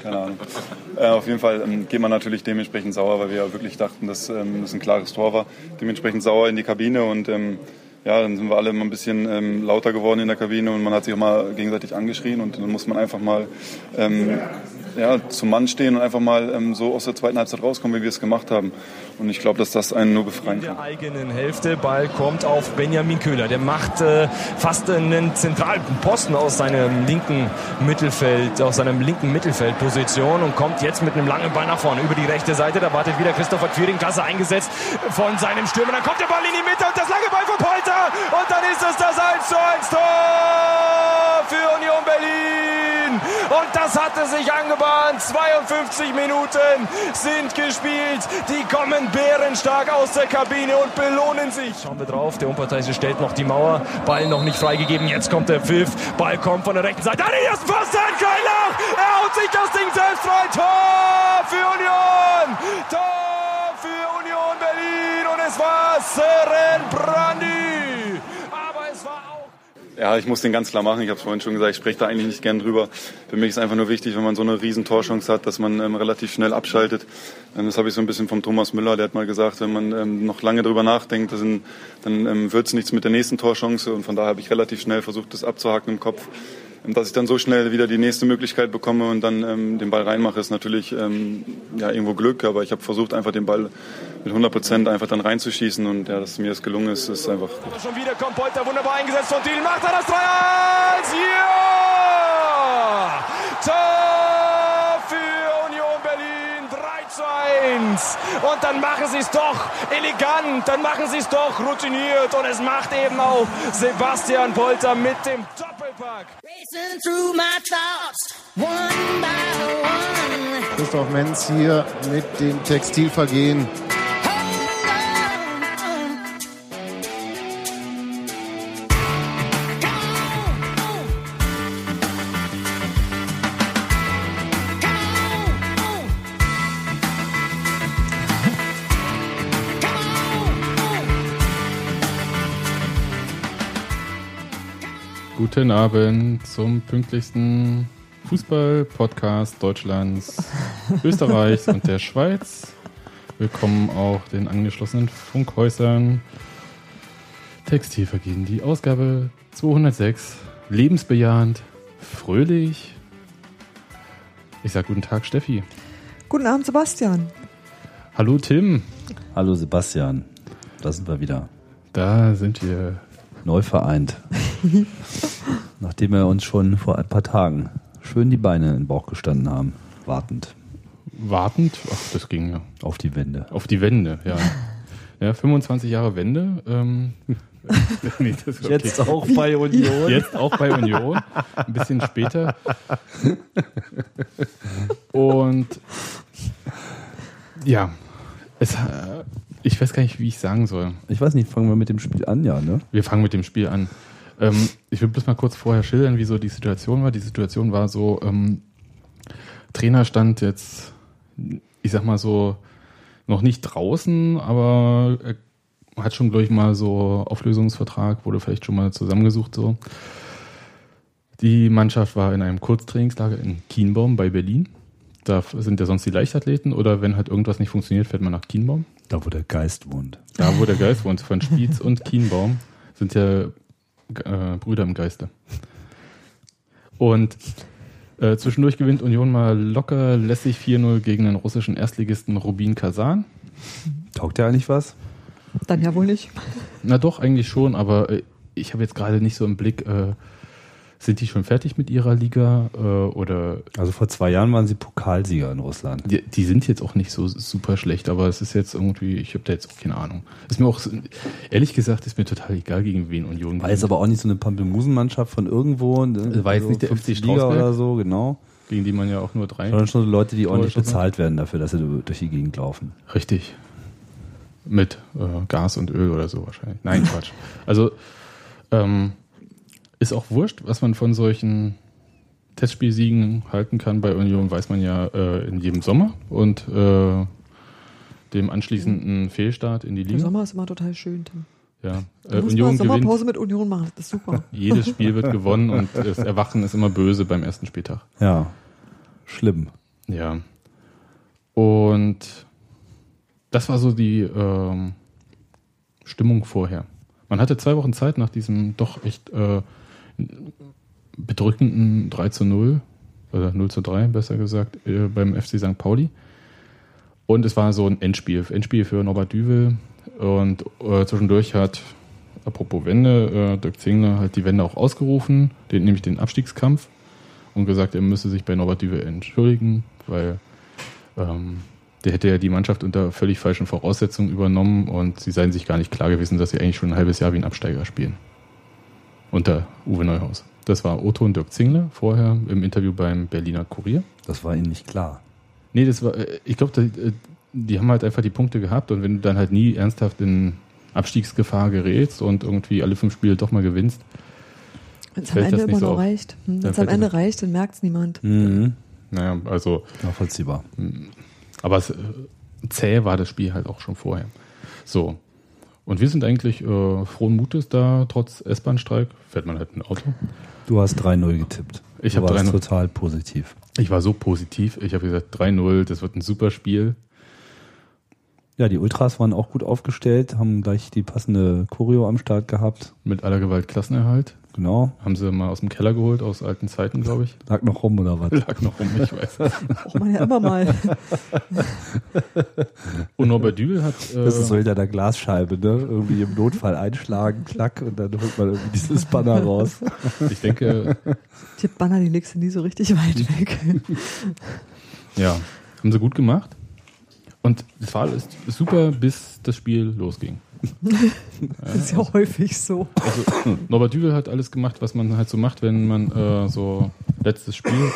keine Ahnung. Äh, auf jeden Fall ähm, geht man natürlich dementsprechend sauer, weil wir ja wirklich dachten, dass ähm, das ein klares Tor war. Dementsprechend sauer in die Kabine und ähm, ja, dann sind wir alle mal ein bisschen ähm, lauter geworden in der Kabine und man hat sich auch mal gegenseitig angeschrien und dann muss man einfach mal ähm, ja, zum Mann stehen und einfach mal ähm, so aus der zweiten Halbzeit rauskommen, wie wir es gemacht haben. Und ich glaube, dass das einen nur befreien kann. In der eigenen Hälfte, Ball kommt auf Benjamin Köhler. Der macht äh, fast einen zentralen Posten aus seinem linken Mittelfeld, aus seinem linken Mittelfeldposition und kommt jetzt mit einem langen Ball nach vorne über die rechte Seite. Da wartet wieder Christopher Quiring, klasse eingesetzt von seinem Stürmer. Dann kommt der Ball in die Mitte und das lange Ball von Polter. Und dann ist es das 1 zu 1 Tor für Union Berlin. Und das hatte sich angebahnt. 52 Minuten sind gespielt. Die kommen bärenstark aus der Kabine und belohnen sich. Schauen wir drauf. Der Unparteiische stellt noch die Mauer. Ball noch nicht freigegeben. Jetzt kommt der Pfiff. Ball kommt von der rechten Seite. An den ersten Pfosten. Kein Loch. Er haut sich das Ding selbst rein. Tor für Union. Tor für Union Berlin. Und es war Seren Brandi. Aber es war auch Ja, ich muss den ganz klar machen. Ich habe es vorhin schon gesagt, ich spreche da eigentlich nicht gern drüber. Für mich ist einfach nur wichtig, wenn man so eine riesen Torchance hat, dass man ähm, relativ schnell abschaltet. Ähm, das habe ich so ein bisschen vom Thomas Müller, der hat mal gesagt, wenn man ähm, noch lange drüber nachdenkt, dann, dann ähm, wird es nichts mit der nächsten Torchance. Und von daher habe ich relativ schnell versucht, das abzuhaken im Kopf. Dass ich dann so schnell wieder die nächste Möglichkeit bekomme und dann ähm, den Ball reinmache, ist natürlich ähm, ja, irgendwo Glück. Aber ich habe versucht, einfach den Ball mit 100 Prozent einfach dann reinzuschießen. Und ja, dass mir das gelungen ist, ist einfach Aber schon wieder kommt Polter wunderbar eingesetzt von Thiel. Macht er das 3-1? Ja! Tor für Union Berlin. 3 zu 1. Und dann machen sie es doch elegant. Dann machen sie es doch routiniert. Und es macht eben auch Sebastian Polter mit dem Doppelpack. Racing through my thoughts, one by one. Christoph Menz hier mit dem Textilvergehen. Guten Abend zum pünktlichsten Fußball-Podcast Deutschlands, Österreichs und der Schweiz. Willkommen auch den angeschlossenen Funkhäusern. Textilvergehen, die Ausgabe 206. Lebensbejahend, fröhlich. Ich sag guten Tag, Steffi. Guten Abend, Sebastian. Hallo, Tim. Hallo Sebastian, da sind wir wieder. Da sind wir. Neu vereint. Nachdem wir uns schon vor ein paar Tagen schön die Beine in den Bauch gestanden haben, wartend Wartend, ach, das ging ja. auf die Wände. Auf die Wende, ja. Ja, 25 Jahre Wende. Ähm, nee, okay. Jetzt auch bei Union. Jetzt auch bei Union, ein bisschen später. Und ja, es, äh, ich weiß gar nicht, wie ich sagen soll. Ich weiß nicht, fangen wir mit dem Spiel an, ja, ne? Wir fangen mit dem Spiel an. Ähm, ich will bloß mal kurz vorher schildern, wie so die Situation war. Die Situation war so, ähm, Trainer stand jetzt, ich sag mal so, noch nicht draußen, aber er hat schon, glaube ich, mal so Auflösungsvertrag, wurde vielleicht schon mal zusammengesucht so. Die Mannschaft war in einem Kurztrainingslager in Kienbaum bei Berlin. Da sind ja sonst die Leichtathleten oder wenn halt irgendwas nicht funktioniert, fährt man nach Kienbaum. Da, wo der Geist wohnt. Da, wo der Geist wohnt, von Spiez und Kienbaum, sind ja äh, Brüder im Geiste. Und äh, zwischendurch gewinnt Union mal locker lässig 4-0 gegen den russischen Erstligisten Rubin Kazan. Taugt der eigentlich was? Dann ja wohl nicht. Na doch, eigentlich schon, aber äh, ich habe jetzt gerade nicht so im Blick, äh, sind die schon fertig mit ihrer Liga äh, oder Also vor zwei Jahren waren sie Pokalsieger in Russland. die, die sind jetzt auch nicht so super schlecht, aber es ist jetzt irgendwie, ich habe da jetzt auch keine Ahnung. Ist mir auch, ehrlich gesagt, ist mir total egal, gegen wen Union War jetzt aber auch nicht so eine Pampelmusenmannschaft von irgendwo. ne? War jetzt so nicht der FC Liga Strausberg? oder so, genau. gegen die man ja auch nur drei. Sondern schon Leute, die ordentlich bezahlt werden dafür, dass sie durch die Gegend laufen. Richtig. Mit äh, Gas und Öl oder so wahrscheinlich. Nein, Quatsch. Also ähm, ist auch wurscht, was man von solchen Testspielsiegen halten kann. Bei Union weiß man ja äh, in jedem Sommer und äh, dem anschließenden Fehlstart in die Der Liga. Sommer ist immer total schön, Tim. Ja. Du Äh, musst Union mal gewinnt. Sommerpause mit Union machen, das ist super. Jedes Spiel wird gewonnen und das Erwachen ist immer böse beim ersten Spieltag. Ja, schlimm. Ja. Und das war so die ähm, Stimmung vorher. Man hatte zwei Wochen Zeit nach diesem doch echt äh, bedrückenden 3 zu 0 oder 0 zu 3, besser gesagt, äh, beim FC St. Pauli. Und es war so ein Endspiel, Endspiel für Norbert Düvel. Und äh, zwischendurch hat, apropos Wende, äh, Dirk Zingler halt die Wende auch ausgerufen, den, nämlich den Abstiegskampf und gesagt, er müsse sich bei Norbert Düvel entschuldigen, weil ähm, der hätte ja die Mannschaft unter völlig falschen Voraussetzungen übernommen und sie seien sich gar nicht klar gewesen, dass sie eigentlich schon ein halbes Jahr wie ein Absteiger spielen. Unter Uwe Neuhaus. Das war Otto und Dirk Zingler vorher im Interview beim Berliner Kurier. Das war ihnen nicht klar. Nee, das war, äh, ich glaube, die, die haben halt einfach die Punkte gehabt und wenn du dann halt nie ernsthaft in Abstiegsgefahr gerätst und irgendwie alle fünf Spiele doch mal gewinnst, Wenn es am Ende immer so noch auf. reicht. Hm, Wenn es am Ende das- reicht, dann merkt es niemand. Mhm. naja, also, Nachvollziehbar. aber es, äh, zäh war das Spiel halt auch schon vorher. So. Und wir sind eigentlich äh, frohen Mutes da, trotz S-Bahn-Streik. Fährt man halt ein Auto. Du hast 3-0 getippt. Ich 3-0. total positiv. Ich war so positiv. Ich habe gesagt, 3-0, das wird ein super Spiel. Ja, die Ultras waren auch gut aufgestellt, haben gleich die passende Choreo am Start gehabt. Mit aller Gewalt Klassenerhalt. Genau. Haben sie mal aus dem Keller geholt, aus alten Zeiten, glaube ich. Lag noch rum oder was? Lag noch rum, ich weiß. Braucht man ja immer mal. Und Norbert Dübel hat. Äh, Das ist so hinter der Glasscheibe, ne? Irgendwie im Notfall einschlagen, klack, und dann holt man irgendwie dieses Banner raus. ich denke, Die Banner, die legst du nie so richtig weit weg. ja, haben sie gut gemacht. Und es war alles super, bis das Spiel losging. Das ist ja häufig so. Also, Norbert Dübel hat alles gemacht, was man halt so macht, wenn man äh, so letztes Spiel.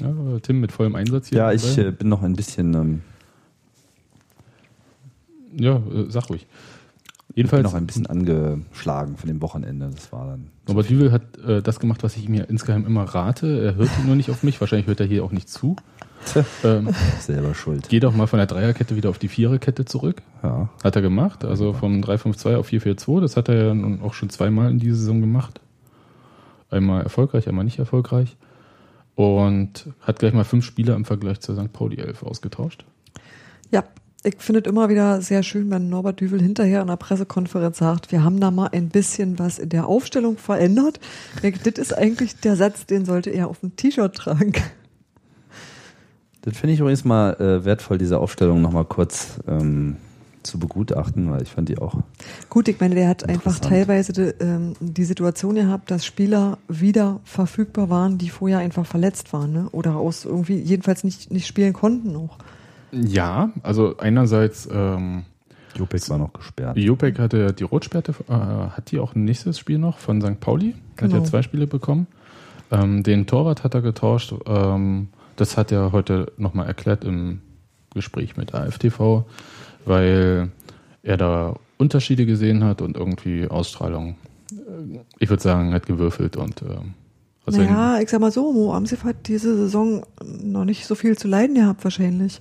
Ja, Tim mit vollem Einsatz hier. Ja, ich dabei. äh, bin noch ein bisschen, ähm, ja, äh, sag ruhig. Ich bin Jedenfalls, noch ein bisschen angeschlagen von dem Wochenende. Das war dann. Norbert Dübel hat äh, das gemacht, was ich ihm ja insgeheim immer rate. Er hört nur nicht auf mich. Wahrscheinlich hört er hier auch nicht zu. Ähm, Selber schuld. geh doch mal von der Dreierkette wieder auf die Viererkette zurück. Ja. Hat er gemacht. Also vom 3-5-2 auf 4-4-2. Das hat er ja nun auch schon zweimal in dieser Saison gemacht. Einmal erfolgreich, einmal nicht erfolgreich. Und hat gleich mal fünf Spieler im Vergleich zur St. Pauli 11 ausgetauscht. Ja, ich finde es immer wieder sehr schön, wenn Norbert Düvel hinterher in der Pressekonferenz sagt, wir haben da mal ein bisschen was in der Aufstellung verändert. Das ist eigentlich der Satz, den sollte er auf dem T-Shirt tragen. Das finde ich übrigens mal äh, wertvoll, diese Aufstellung nochmal kurz ähm, zu begutachten, weil ich fand die auch. Gut, ich meine, der hat einfach teilweise die, ähm, die Situation gehabt, dass Spieler wieder verfügbar waren, die vorher einfach verletzt waren, ne? Oder aus irgendwie jedenfalls nicht, nicht spielen konnten auch. Ja, also einerseits, ähm, Jopek war noch gesperrt. Jopek hatte ja die Rotsperre, äh, hat die auch ein nächstes Spiel noch von St. Pauli. Hat Genau. ja zwei Spiele bekommen. Ähm, den Torwart hat er getauscht. Ähm, das hat er heute nochmal erklärt im Gespräch mit AFTV, weil er da Unterschiede gesehen hat und irgendwie Ausstrahlung. äh, Ich würde sagen, hat gewürfelt und ähm, also naja, ich sag mal so, Mo Amsif hat diese Saison noch nicht so viel zu leiden gehabt wahrscheinlich.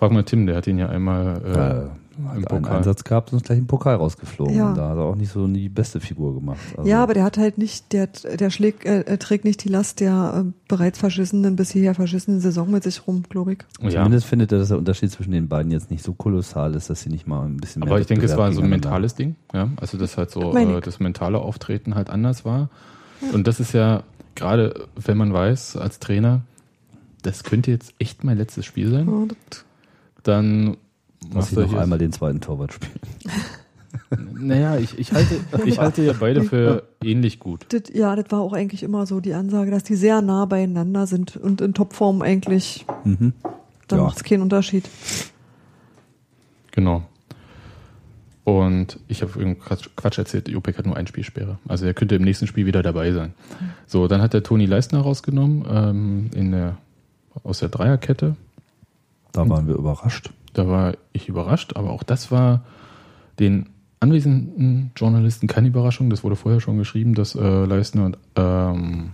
Frag mal Tim, der hat ihn ja einmal äh, Äh, im hat einen Pokal. Einsatz gehabt und ist gleich im Pokal rausgeflogen. Ja. Und da hat er auch nicht so die beste Figur gemacht. Also, Ja, aber der hat halt nicht, der, der schlägt, äh, er trägt nicht die Last der äh, bereits verschissenen, bis hierher verschissenen Saison mit sich rum, glaube ich. ja. Zumindest findet er, dass der Unterschied zwischen den beiden jetzt nicht so kolossal ist, dass sie nicht mal ein bisschen mehr Aber ich denke, es war so ein mentales Ding, ja. Also das halt so äh, das mentale Auftreten halt anders war. Und das ist ja gerade, wenn man weiß, als Trainer, das könnte jetzt echt mein letztes Spiel sein, Ja, das, dann Lass du noch hier. einmal den zweiten Torwart spielen. Naja, ich, ich halte, ich halte ja beide für ähnlich gut. das, ja, das war auch eigentlich immer so die Ansage, dass die sehr nah beieinander sind und in Topform eigentlich, Mhm. da Ja. macht es keinen Unterschied. Genau. Und ich habe irgendeinen Quatsch, Quatsch erzählt, Jopek hat nur ein Spielsperre. Also er könnte im nächsten Spiel wieder dabei sein. So, dann hat der Toni Leistner rausgenommen ähm, in der, aus der Dreierkette. Da waren wir überrascht. Da war ich überrascht, aber auch das war den anwesenden Journalisten keine Überraschung. Das wurde vorher schon geschrieben, dass äh, Leistner und ähm,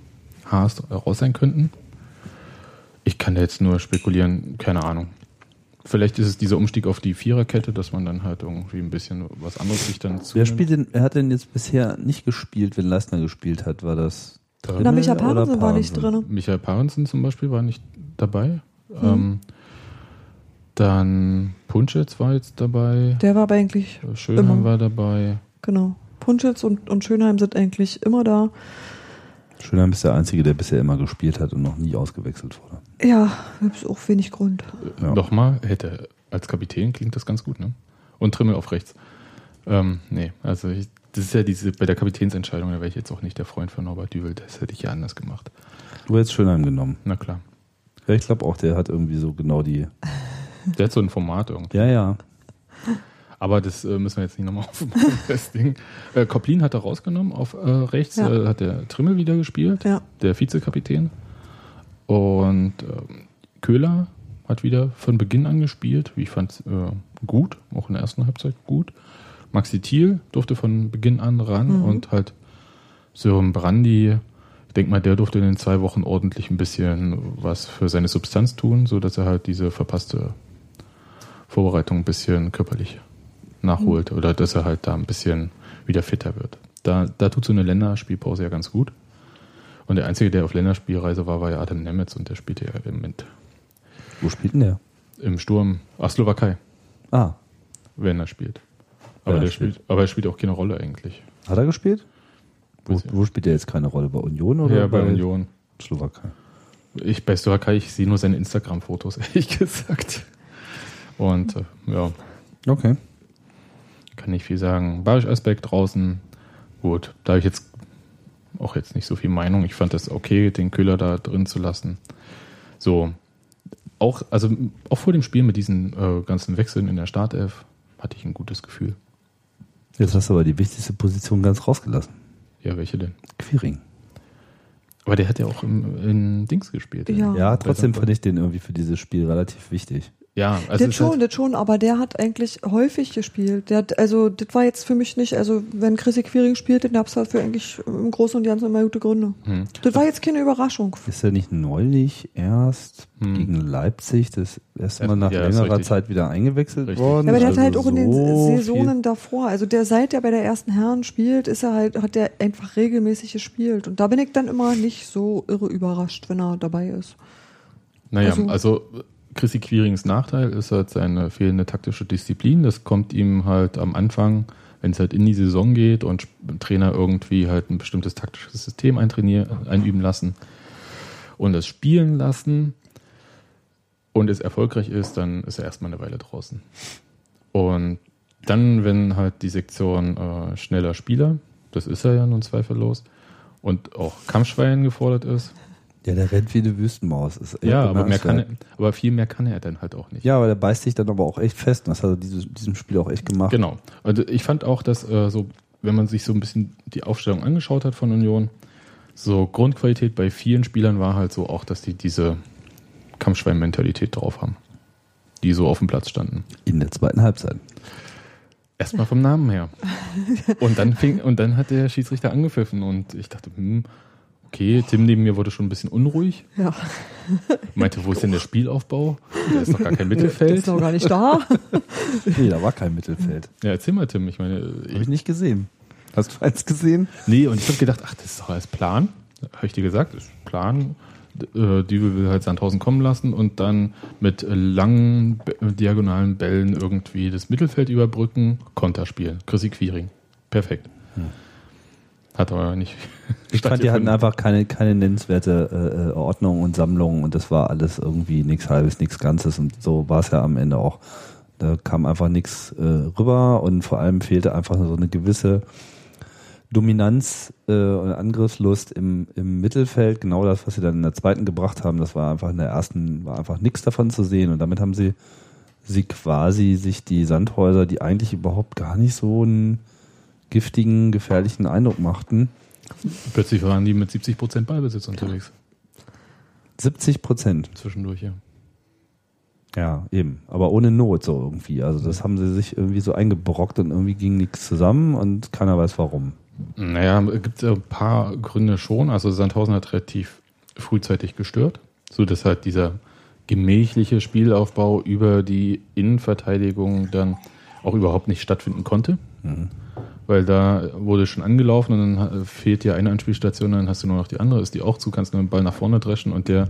Haas raus sein könnten. Ich kann da jetzt nur spekulieren, keine Ahnung. Vielleicht ist es dieser Umstieg auf die Viererkette, dass man dann halt irgendwie ein bisschen was anderes sich dann zu. Wer spielt denn, er hat denn jetzt bisher nicht gespielt, wenn Leistner gespielt hat? War das Na, Micha oder Parensen war nicht drin. Michael Parensen zum Beispiel war nicht dabei. Ähm, dann Punschitz war jetzt dabei. Der war aber eigentlich, Schönheim Immer. war dabei. genau. Punschitz und, und Schönheim sind eigentlich immer da. Schönheim ist der Einzige, der bisher immer gespielt hat und noch nie ausgewechselt wurde. Ja, gibt auch wenig Grund. Ja. Nochmal, hätte als Kapitän klingt das ganz gut, ne? Und Trimmel auf rechts. Ähm, nee, also ich, das ist ja diese, bei der Kapitänsentscheidung, da wäre ich jetzt auch nicht der Freund von Norbert Düvel, das hätte ich ja anders gemacht. Du hättest Schönheim genommen. Na klar. Ja, ich glaube auch, der hat irgendwie so genau die. Der hat so ein Format irgendwie. Ja, ja. Aber das äh, müssen wir jetzt nicht nochmal aufmachen, das Ding. Äh, Koplin hat er rausgenommen, auf äh, rechts Ja. äh, hat der Trimmel wieder gespielt, Ja. der Vizekapitän. Und ähm, Köhler hat wieder von Beginn an gespielt, wie ich fand, äh, gut, auch in der ersten Halbzeit gut. Maxi Thiel durfte von Beginn an ran Mhm. und halt Sören Brandy, ich denke mal, der durfte in den zwei Wochen ordentlich ein bisschen was für seine Substanz tun, so dass er halt diese verpasste Vorbereitung ein bisschen körperlich nachholt oder dass er halt da ein bisschen wieder fitter wird. Da, da tut so eine Länderspielpause ja ganz gut. Und der Einzige, der auf Länderspielreise war, war ja Adam Nemetz und der spielte ja im Moment Wo spielt denn der? im Sturm, ach, Slowakei, Ah, wenn er spielt. Aber, er der spielt, aber er spielt auch keine Rolle eigentlich. hat er gespielt? Wo, wo spielt der jetzt keine Rolle? Bei Union oder ja, bei Union. Slowakei. Ich bei Slowakei, ich sehe nur seine Instagram-Fotos, ehrlich gesagt. Und äh, ja, Okay. kann nicht viel sagen. Barisch Aspekt draußen, gut. Da habe ich jetzt auch jetzt nicht so viel Meinung. Ich fand das okay, den Köhler da drin zu lassen. So, auch, also auch vor dem Spiel mit diesen äh, ganzen Wechseln in der Startelf hatte ich ein gutes Gefühl. Jetzt hast du aber die wichtigste Position ganz rausgelassen. Ja, welche denn? Quiring. Aber der hat ja auch im, in Dings gespielt. Ja. Ja, trotzdem fand ich den irgendwie für dieses Spiel relativ wichtig. Ja, also das schon, halt, das schon, aber der hat eigentlich häufig gespielt. Der hat, also, das war jetzt für mich nicht, also, wenn Chrissy Quiring spielt, dann gab es dafür eigentlich im Großen und Ganzen immer gute Gründe. hm. Das war jetzt keine Überraschung. Ist er nicht neulich erst Hm. gegen Leipzig das erste Mal nach ja, längerer. Zeit wieder eingewechselt Richtig. worden? Ja, aber der hat Also halt auch in den so viel- Saisonen davor, also der seit er bei der ersten Herren spielt, ist er halt, hat der einfach regelmäßig gespielt. Und da bin ich dann immer nicht so irre überrascht, wenn er dabei ist. Naja, Also- also, Chrissy Quirings Nachteil ist halt seine fehlende taktische Disziplin. Das kommt ihm halt am Anfang, wenn es halt in die Saison geht und Trainer irgendwie halt ein bestimmtes taktisches System einüben lassen und es spielen lassen und es erfolgreich ist, dann ist er erstmal eine Weile draußen. Und dann, wenn halt die Sektion äh, schneller Spieler, das ist er ja nun zweifellos, und auch Kampfschwein gefordert ist, Ja, der rennt wie eine Wüstenmaus. Ist ja, aber, mehr kann er, aber viel mehr kann er dann halt auch nicht. Ja, aber der beißt sich dann aber auch echt fest. Und das hat er diese, diesem Spiel auch echt gemacht. Genau. Also ich fand auch, dass äh, so, wenn man sich so ein bisschen die Aufstellung angeschaut hat von Union, so Grundqualität bei vielen Spielern war halt so auch, dass die diese Kampfschwein-Mentalität drauf haben, die so auf dem Platz standen. In der zweiten Halbzeit. Erstmal vom Namen her. Und dann fing, und dann hat der Schiedsrichter angepfiffen und ich dachte, hm, okay, Tim neben mir wurde schon ein bisschen unruhig. Ja, Meinte, wo ist denn der Spielaufbau? Da ist doch gar kein der Mittelfeld. ist noch gar nicht da. Nee, da war kein Mittelfeld. Ja, erzähl mal, Tim. Ich meine, Habe ich nicht gesehen. Hast du eins gesehen? Nee, und ich habe gedacht, ach, das ist doch alles Plan. Habe ich dir gesagt, das ist Plan. D- äh, Die will halt Sandhausen kommen lassen und dann mit langen diagonalen Bällen irgendwie das Mittelfeld überbrücken, Konter spielen. Chrissy Quiring. Perfekt. Hat aber nicht. Ich fand, die hatten einfach keine, keine nennenswerte äh, Ordnung und Sammlung und das war alles irgendwie nichts Halbes, nichts Ganzes und so war es ja am Ende auch. Da kam einfach nichts äh, rüber und vor allem fehlte einfach so eine gewisse Dominanz äh, und Angriffslust im, im Mittelfeld. Genau das, was sie dann in der zweiten gebracht haben, das war einfach in der ersten, war einfach nichts davon zu sehen und damit haben sie sie quasi sich die Sandhäuser, die eigentlich überhaupt gar nicht so einen giftigen, gefährlichen Eindruck machten, Plötzlich waren die mit 70% Ballbesitz unterwegs. 70 Prozent. Zwischendurch, ja. Ja, eben. Aber ohne Not so irgendwie. Also das haben sie sich irgendwie so eingebrockt und irgendwie ging nichts zusammen und keiner weiß warum. Naja, es gibt ein paar Gründe schon. Also Sandhausen hat relativ frühzeitig gestört, so dass halt dieser gemächliche Spielaufbau über die Innenverteidigung dann auch überhaupt nicht stattfinden konnte. Weil da wurde schon angelaufen und dann fehlt dir eine Anspielstation, dann hast du nur noch die andere, ist die auch zu, kannst nur den Ball nach vorne dreschen und der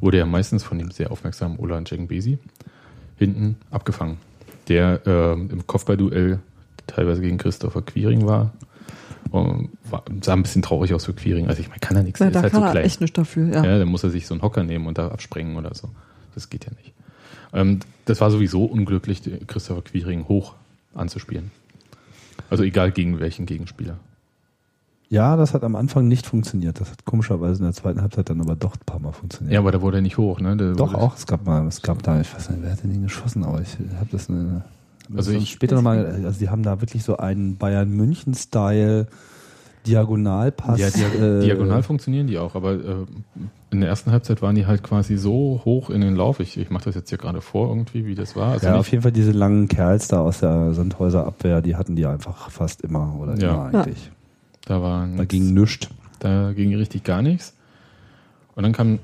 wurde ja meistens von dem sehr aufmerksamen Ola Besi hinten abgefangen, der äh, im Kopfballduell teilweise gegen Christopher Quiring war. Und war, sah ein bisschen traurig aus für Quiring. Also ich meine, kann er nichts, der da ist halt kann so er klein. echt nicht dafür, ja. Ja, dann muss er sich so einen Hocker nehmen und da absprengen oder so. Das geht ja nicht. Ähm, das war sowieso unglücklich, Christopher Quiring hoch anzuspielen. Also egal gegen welchen Gegenspieler. Ja, das hat am Anfang nicht funktioniert. Das hat komischerweise in der zweiten Halbzeit dann aber doch ein paar Mal funktioniert. Ja, aber da wurde er nicht hoch, ne? Der Doch auch. Es gab mal, es gab da, ich weiß nicht, wer hat denn den geschossen, aber ich habe das eine, Also das ich- später nochmal, also die haben da wirklich so einen Bayern München Style Diagonalpass. Ja, dia äh, diagonal funktionieren die auch, aber äh, in der ersten Halbzeit waren die halt quasi so hoch in den Lauf. Ich, ich mache das jetzt hier gerade vor irgendwie, wie das war. Also ja, auf jeden Fall diese langen Kerls da aus der Sandhäuser Abwehr, die hatten die einfach fast immer oder Ja. immer eigentlich. da war Da ging nichts. Da ging richtig gar nichts. Und dann kam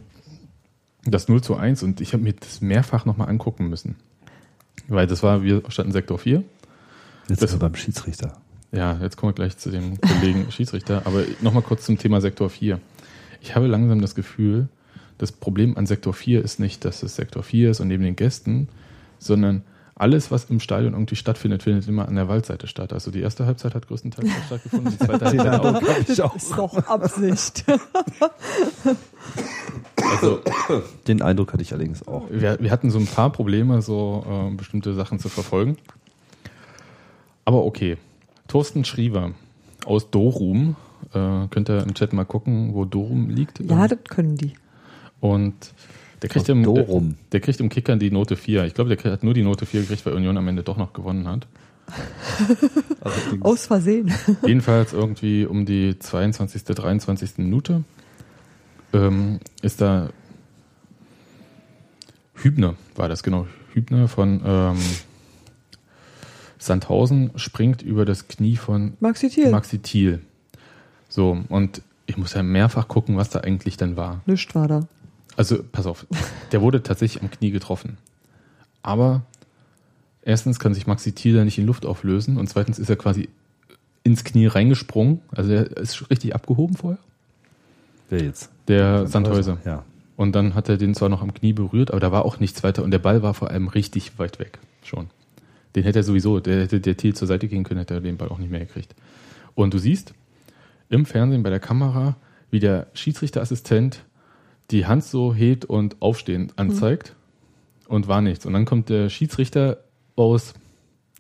das 0 zu 1 und ich habe mir das mehrfach nochmal angucken müssen. Weil das war, wir standen Sektor 4. Jetzt Das- sind wir beim Schiedsrichter. Ja, jetzt kommen wir gleich zu dem Kollegen Schiedsrichter. Aber nochmal kurz zum Thema Sektor 4. Ich habe langsam das Gefühl, das Problem an Sektor 4 ist nicht, dass es Sektor 4 ist und neben den Gästen, sondern alles, was im Stadion irgendwie stattfindet, findet immer an der Waldseite statt. Also die erste Halbzeit hat größtenteils so stattgefunden, die zweite Halbzeit auch. Das ist doch Absicht. Also Den Eindruck hatte ich allerdings auch. wir, wir hatten so ein paar Probleme, so äh, bestimmte Sachen zu verfolgen. Aber okay. Thorsten Schriever aus Dorum. Äh, könnt ihr im Chat mal gucken, wo Dorum liegt. ja, Ähm, das können die. Und der kriegt, im, Dorum. der kriegt im Kicker die Note 4. Ich glaube, der hat nur die Note 4 gekriegt, weil Union am Ende doch noch gewonnen hat. Aus Versehen. Jedenfalls irgendwie um die 22., 23. Minute ähm, ist da Hübner, war das genau, Hübner von ähm, Sandhausen springt über das Knie von Maxi Thiel. Maxi Thiel. So, und ich muss ja mehrfach gucken, was da eigentlich dann war. Nichts war da. Also, pass auf, der wurde tatsächlich am Knie getroffen. Aber erstens kann sich Maxi Thiel da nicht in Luft auflösen und zweitens ist er quasi ins Knie reingesprungen. Also er ist richtig abgehoben vorher. Wer jetzt? Der Sandhäuser. Ja. Und dann hat er den zwar noch am Knie berührt, aber da war auch nichts weiter und der Ball war vor allem richtig weit weg schon. Den hätte er sowieso, der hätte der Thiel zur Seite gehen können, hätte er den Ball auch nicht mehr gekriegt. Und du siehst im Fernsehen bei der Kamera, wie der Schiedsrichterassistent die Hand so hebt und aufstehend anzeigt und war nichts. Und dann kommt der Schiedsrichter aus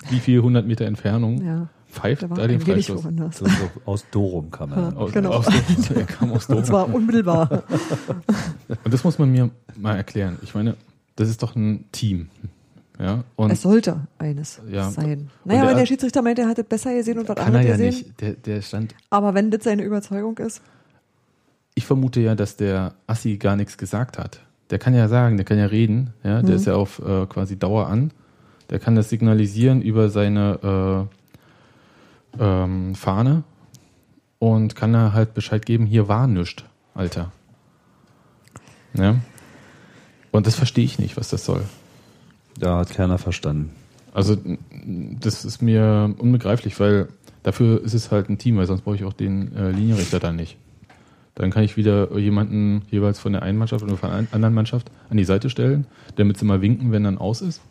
wie viel hundert Meter Entfernung, Ja. pfeift da den Freistoß. woanders. So, so aus Dorum kam er. Aus, Genau. aus, er kam aus Und Dortmund. zwar unmittelbar. Und das muss man mir mal erklären. Ich meine, das ist doch ein Team. Ja, es sollte eines Ja. sein. Naja, der- wenn der Schiedsrichter meint, er hat das besser gesehen und was er anderes ja gesehen. nicht. Der, der stand. Aber wenn das seine Überzeugung ist, Ich vermute ja, dass der Assi gar nichts gesagt hat. Der kann ja sagen, der kann ja reden. Ja, der Mhm. ist ja auf äh, quasi Dauer an. Der kann das signalisieren über seine äh, ähm, Fahne und kann da halt Bescheid geben, hier war nichts, Alter. Ja. Und das verstehe ich nicht, was das soll. Da hat keiner verstanden. Also das ist mir unbegreiflich, weil dafür ist es halt ein Team, weil sonst brauche ich auch den äh, Linienrichter dann nicht. Dann kann ich wieder jemanden jeweils von der einen Mannschaft oder von der anderen Mannschaft an die Seite stellen, damit sie mal winken, wenn dann aus ist.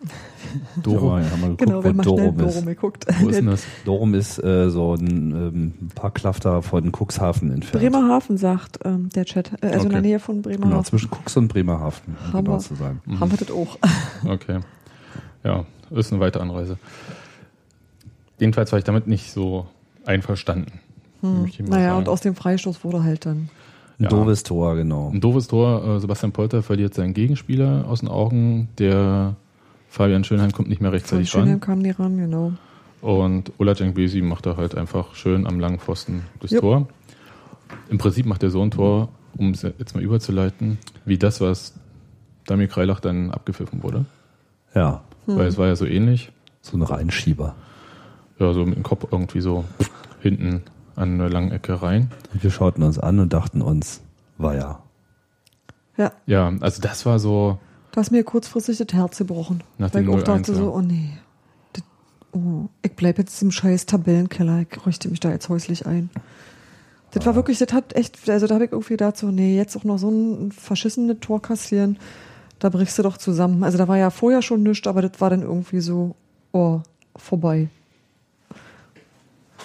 Doro, Ja, haben wir geguckt, genau, wenn man schnell Dorum ist. Dorum geguckt. wo ist denn das? Dorum ist äh, so ein, ähm, ein paar Klafter von Cuxhaven entfernt. Bremerhaven sagt ähm, der Chat. Äh, also in der Okay. Nähe von Genau, Bremerhaven. zwischen Cux und Bremerhaven, um Haben genau wir. zu sein. Haben wir das auch. Okay. Ja, ist eine weite Anreise. Jedenfalls war ich damit nicht so einverstanden. mal Naja, sagen. und aus dem Freistoß wurde halt dann. Ein Ja. doofes Tor, genau. Ein doofes Tor. äh, Sebastian Polter verliert seinen Gegenspieler aus den Augen. Der Fabian Schönheim kommt nicht mehr Von rechtzeitig Schönheim ran. kam nie ran, genau. Und Ola Besi macht da halt einfach schön am langen Pfosten das Jupp. Tor. Im Prinzip macht er so ein Tor, um es jetzt mal überzuleiten, wie das, was Damir Kreilach dann abgepfiffen wurde. Ja, Weil es war ja so ähnlich. so ein Reinschieber. Ja, so mit dem Kopf irgendwie so hinten an eine lange Ecke rein. Und wir schauten uns an und dachten uns, war ja. Ja, Ja, also das war so, du hast mir kurzfristig das Herz gebrochen. Nach weil ich auch 0-1, dachte ja. so, oh nee. Das Oh, ich bleib jetzt im scheiß Tabellenkeller. Ich richte mich da jetzt häuslich ein. Das war wirklich, das hat echt, also da habe ich irgendwie gedacht, so, nee, jetzt auch noch so ein verschissenes Tor kassieren, da brichst du doch zusammen. Also da war ja vorher schon nichts, aber das war dann irgendwie so, oh, vorbei.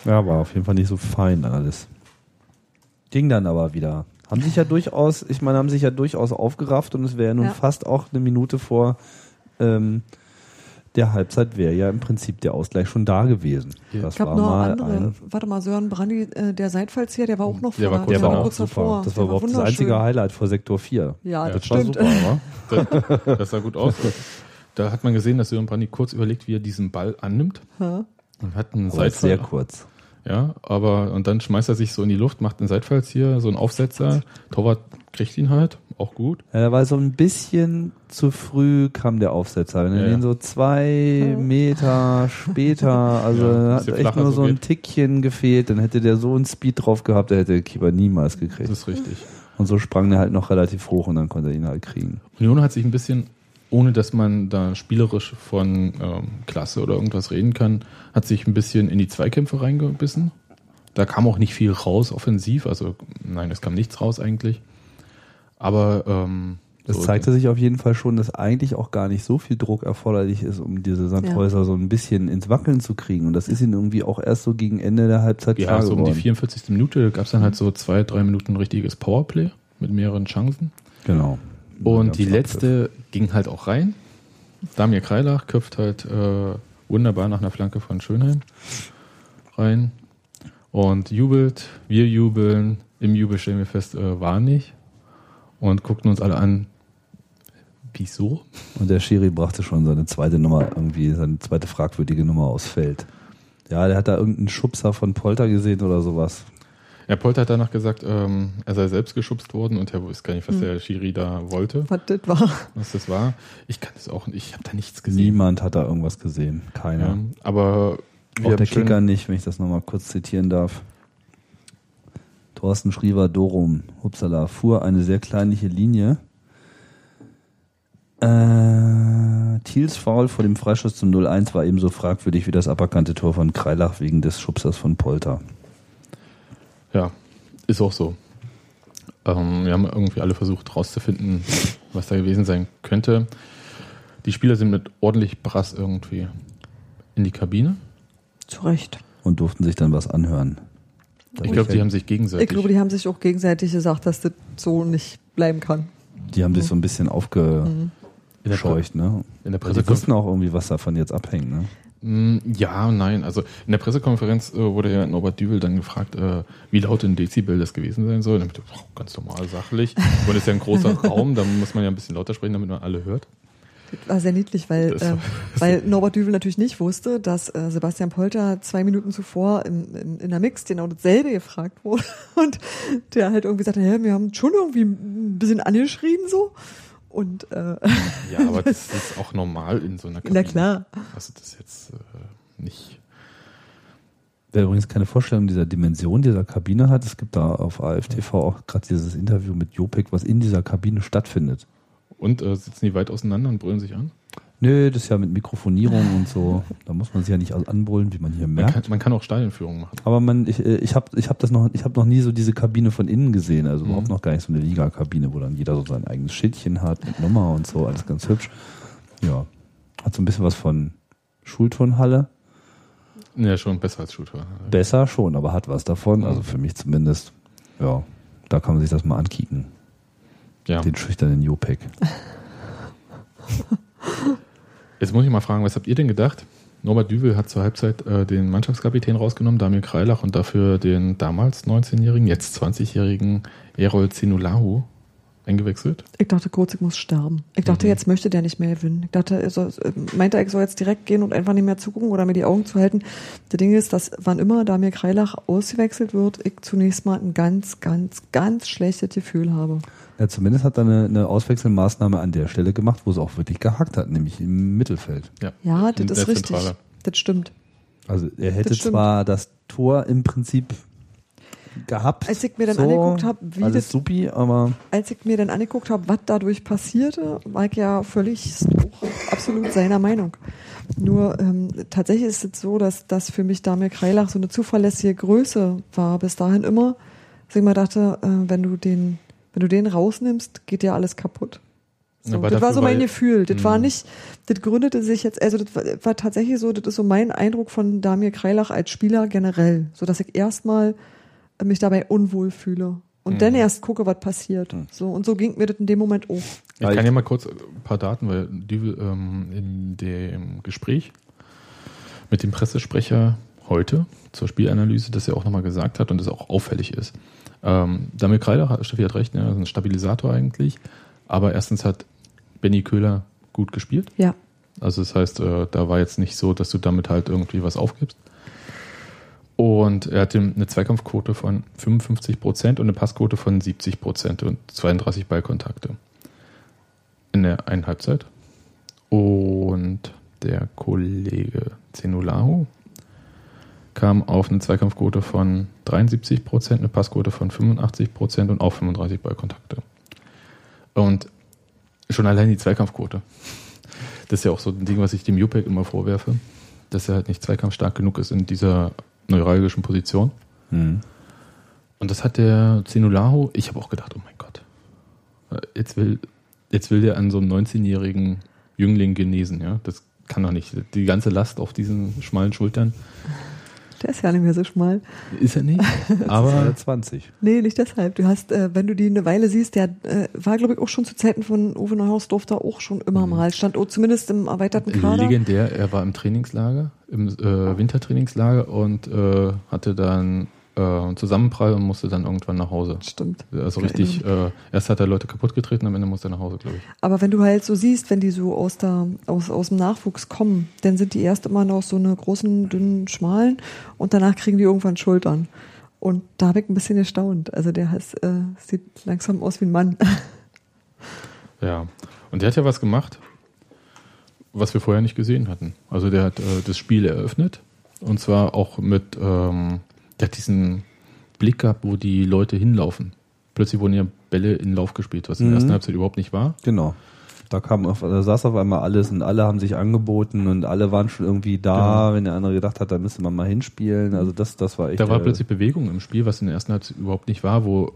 Ja, war auf jeden Fall nicht so fein alles. Ging dann aber wieder. Haben sich ja durchaus, ich meine, haben sich ja durchaus aufgerafft und es wäre ja nun Ja. fast auch eine Minute vor ähm, der Halbzeit wäre ja im Prinzip der Ausgleich schon da gewesen. Das Ich habe war noch mal andere, ein, warte mal, Sören Brandi, äh, der Seitfalls hier, der war auch noch Der war vorne. kurz der war auch kurz super. davor. Das Der war überhaupt das einzige Highlight vor Sektor 4. Ja, das, Das war stimmt. super, wa? Das, das sah gut aus. Da hat man gesehen, dass Sören Brandy kurz überlegt, wie er diesen Ball annimmt. Ja. Und hat einen Aber sehr Seitfall. kurz. Ja, aber und dann schmeißt er sich so in die Luft, macht einen Seitfalls hier, so einen Aufsetzer. Torwart kriegt ihn halt, auch gut. Ja, da war so ein bisschen zu früh kam der Aufsetzer. Wenn er Ja, den ja. so zwei Meter später, also Ja, hat echt nur so so ein geht. Tickchen gefehlt, dann hätte der so einen Speed drauf gehabt, der hätte der Keeper niemals Das gekriegt. ist richtig. Und so sprang der halt noch relativ hoch und dann konnte er ihn halt kriegen. Union hat sich ein bisschen, ohne dass man da spielerisch von ähm, Klasse oder irgendwas reden kann, hat sich ein bisschen in die Zweikämpfe reingebissen. Da kam auch nicht viel raus offensiv, also nein, es kam nichts raus eigentlich. Aber ähm, Das so- zeigte sich auf jeden Fall schon, dass eigentlich auch gar nicht so viel Druck erforderlich ist, um diese Sandhäuser so ein bisschen ins Wackeln zu kriegen. Und das ist ihnen irgendwie auch erst so gegen Ende der Halbzeit Ja, so um die geworden. 44. Minute gab es dann halt so zwei, drei Minuten richtiges Powerplay mit mehreren Chancen. Genau. Und die letzte ging halt auch rein. Damir Kreilach köpft halt äh, wunderbar nach einer Flanke von Schönheim rein und jubelt. Wir jubeln. Im Jubel stellen wir fest, äh, war nicht. Und guckten uns alle an. Wieso? Und der Schiri brachte schon seine zweite Nummer, irgendwie seine zweite fragwürdige Nummer aufs Feld. Ja, der hat da irgendeinen Schubser von Polter gesehen oder sowas. Ja, Polter hat danach gesagt, ähm, er sei selbst geschubst worden und er wusste gar nicht, was der Schiri da wollte, Was das war. was das war. Ich kann das auch nicht, ich habe da nichts gesehen. Niemand hat da irgendwas gesehen. Keiner. Ja, aber wir Auch der schön- Kicker nicht, wenn ich das nochmal kurz zitieren darf. Thorsten Schriever Dorum, Hupsala, fuhr eine sehr kleinliche Linie. Äh, Thiels Foul vor dem Freischuss zum 0-1 war ebenso fragwürdig wie das aberkannte Tor von Kreilach wegen des Schubsers von Polter. Ja, ist auch so. Ähm, wir haben irgendwie alle versucht rauszufinden, was da gewesen sein könnte. Die Spieler sind mit ordentlich Brass irgendwie in die Kabine. Zu Recht. Und durften sich dann was anhören. Ich glaube, die haben sich gegenseitig. Ich glaube, die haben sich auch gegenseitig gesagt, dass das so nicht bleiben kann. Die haben sich so ein bisschen aufgescheucht, ne? in der Aber die wussten auch irgendwie, was davon jetzt abhängt, ne? Mm, Ja, nein. Also in der Pressekonferenz äh, wurde ja Norbert Düvel dann gefragt, äh, wie laut in Dezibel das gewesen sein soll. Dachte, oh, ganz normal, sachlich. Und es ist ja ein großer Raum, da muss man ja ein bisschen lauter sprechen, damit man alle hört. Das war sehr niedlich, weil, Das äh, weil Norbert Düvel natürlich nicht wusste, dass äh, Sebastian Polter zwei Minuten zuvor im, im, in der Mix genau dasselbe gefragt wurde. Und der halt irgendwie sagte, hä, wir haben schon irgendwie ein bisschen angeschrien so. Und äh, Ja, aber das ist auch normal in so einer Kabine. na klar. Also das ist jetzt äh, nicht. Wer übrigens keine Vorstellung dieser Dimension dieser Kabine hat, es gibt da auf AFTV auch gerade dieses Interview mit Jopek, was in dieser Kabine stattfindet. Und äh, sitzen die weit auseinander und brüllen sich an? Nö, das ist ja mit Mikrofonierung und so. Da muss man sich ja nicht anbrüllen, wie man hier Man merkt. kann, man kann auch Stadionführung machen. Aber man, ich, äh, ich habe ich hab das noch, ich habe noch nie so diese Kabine von innen gesehen, also Mhm. überhaupt noch gar nicht so eine Liga-Kabine, wo dann jeder so sein eigenes Schildchen hat mit Nummer und so, alles ganz hübsch. Ja, hat so ein bisschen was von Schulturnhalle. Ja, schon besser als Shooter. Besser schon, aber hat was davon, also für mich zumindest. Ja, da kann man sich das mal ankicken, Ja. den schüchternen Jopek. Jetzt muss ich mal fragen, was habt ihr denn gedacht? Norbert Düvel hat zur Halbzeit äh, den Mannschaftskapitän rausgenommen, Damir Kreilach, und dafür den damals 19-jährigen, jetzt 20-jährigen Erol Zinulahu eingewechselt. Ich dachte kurz, ich muss sterben. Ich dachte, Mhm. jetzt möchte der nicht mehr gewinnen. Ich dachte, er soll, äh, meinte, er, ich soll jetzt direkt gehen und einfach nicht mehr zugucken oder mir die Augen zu halten. Das Ding ist, dass wann immer da mir Kreilach ausgewechselt wird, ich zunächst mal ein ganz, ganz, ganz schlechtes Gefühl habe. Ja, zumindest hat er eine, eine Auswechselmaßnahme an der Stelle gemacht, wo es auch wirklich gehackt hat, nämlich im Mittelfeld. Ja, In das der ist richtig. Zentrale. Das stimmt. Also er hätte zwar das Tor im Prinzip gehabt. Als ich mir dann angeguckt hab, wie das- supi, aber als ich mir dann angeguckt habe, was dadurch passierte, war ich ja völlig absolut seiner Meinung. Nur ähm, tatsächlich ist es so, dass das für mich Damir Kreilach so eine zuverlässige Größe war. Bis dahin immer, dass ich mir dachte, äh, wenn du den, wenn du den rausnimmst, geht dir alles kaputt. So, das war so mein Gefühl. Das war Mhm. nicht, das gründete sich jetzt, also das war, war tatsächlich so, das ist so mein Eindruck von Damir Kreilach als Spieler generell, so dass ich erstmal mich dabei unwohl fühle und Mhm. dann erst gucke, was passiert. So und so ging mir das in dem Moment auch. Ich Ja, kann ja mal kurz ein paar Daten, weil Düvel ähm, in dem Gespräch mit dem Pressesprecher heute zur Spielanalyse das ja auch nochmal gesagt hat und das auch auffällig ist. Ähm, Damir Kreider, hat- Steffi hat recht, ne, ist ein Stabilisator eigentlich, aber erstens hat Benny Köhler gut gespielt. Ja. Also das heißt, äh, da war jetzt nicht so, dass du damit halt irgendwie was aufgibst. Und er hatte eine Zweikampfquote von 55 Prozent und eine Passquote von 70 Prozent und 32 Ballkontakte in der einen Halbzeit. Und der Kollege Zenulaho kam auf eine Zweikampfquote von 73 Prozent, eine Passquote von 85 Prozent und auch 35 Ballkontakte. Und schon allein die Zweikampfquote. Das ist ja auch so ein Ding, was ich dem Jupek immer vorwerfe, dass er halt nicht zweikampfstark genug ist in dieser neuralgischen Position. hm. Und das hat der Zenulaho, ich habe auch gedacht, oh mein Gott, jetzt will, jetzt will der an so einem 19-jährigen Jüngling genesen, ja. Das kann doch nicht. Die ganze Last auf diesen schmalen Schultern Der ist ja nicht mehr so schmal. ist er nicht. aber Aber 20. Nee, nicht deshalb. Du hast, äh, wenn du die eine Weile siehst, der äh, war, glaube ich, auch schon zu Zeiten von Uwe Neuhaus, durfte er auch schon immer mal. Stand auch zumindest im erweiterten Kader. legendär, er war im Trainingslager, im äh, Wintertrainingslager und äh, hatte dann äh, Zusammenprall und musste dann irgendwann nach Hause. Stimmt. Also Ich richtig, äh, erst hat er Leute kaputt getreten, am Ende musste er nach Hause, glaube ich. Aber wenn du halt so siehst, wenn die so aus, der, aus, aus dem Nachwuchs kommen, dann sind die erst immer noch so eine großen, dünnen, schmalen und danach kriegen die irgendwann Schultern. Und da habe ich ein bisschen gestaunt. Also der heißt, äh, sieht langsam aus wie ein Mann. Ja, und der hat ja was gemacht, was wir vorher nicht gesehen hatten. Also der hat äh, das Spiel eröffnet und zwar auch mit, ähm, der hat diesen Blick gehabt, wo die Leute hinlaufen. Plötzlich wurden ja Bälle in Lauf gespielt, was in der Mhm. ersten Halbzeit überhaupt nicht war. Genau. Da kam auf, da saß auf einmal alles und alle haben sich angeboten und alle waren schon irgendwie da, wenn der andere gedacht hat, da müsste man mal hinspielen. Also das, das war echt. Da war äh, plötzlich Bewegung im Spiel, was in der ersten Halbzeit überhaupt nicht war, wo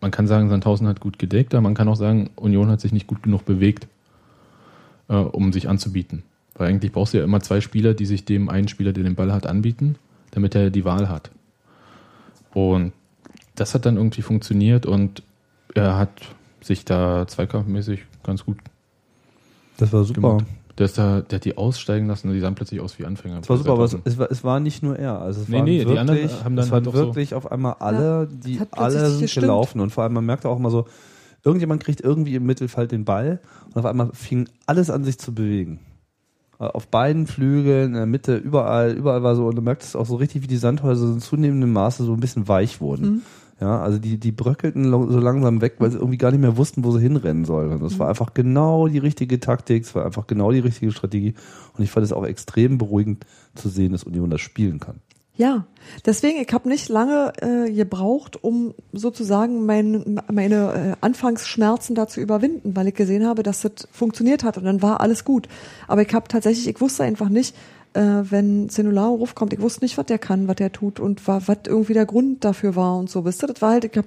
man kann sagen, Sandhausen hat gut gedeckt, aber man kann auch sagen, Union hat sich nicht gut genug bewegt, äh, um sich anzubieten. Weil eigentlich brauchst du ja immer zwei Spieler, die sich dem einen Spieler, der den Ball hat, anbieten, damit er die Wahl hat. Und das hat dann irgendwie funktioniert und er hat sich da zweikampfmäßig ganz gut Das war super. gemacht. Der, ist da, der hat die aussteigen lassen und die sahen plötzlich aus wie Anfänger. Es war super, aber es, es, war, es war nicht nur er. Also es Nee, waren nee, die wirklich, anderen haben dann es waren halt auch so- wirklich auf einmal alle, die hat plötzlich alle sind gestimmt. gelaufen und vor allem man merkte auch immer so, irgendjemand kriegt irgendwie im Mittelfeld den Ball und auf einmal fing alles an sich zu bewegen. Äh, Auf beiden Flügeln, in der Mitte, überall, überall war so, und du merktest auch so richtig, wie die Sandhäuser in zunehmendem Maße so ein bisschen weich wurden. Ja, also die, die bröckelten so langsam weg, weil sie irgendwie gar nicht mehr wussten, wo sie hinrennen sollen. Und das war einfach genau die richtige Taktik, es war einfach genau die richtige Strategie. Und ich fand es auch extrem beruhigend zu sehen, dass Union das spielen kann. Ja, deswegen, ich habe nicht lange äh, gebraucht, um sozusagen mein, meine äh, Anfangsschmerzen da zu überwinden, weil ich gesehen habe, dass das funktioniert hat und dann war alles gut. Aber ich habe tatsächlich, ich wusste einfach nicht, äh, wenn Zenularo rufkommt, ich wusste nicht, was der kann, was der tut und wa- was irgendwie der Grund dafür war und so, wisst ihr, das war halt, ich hab,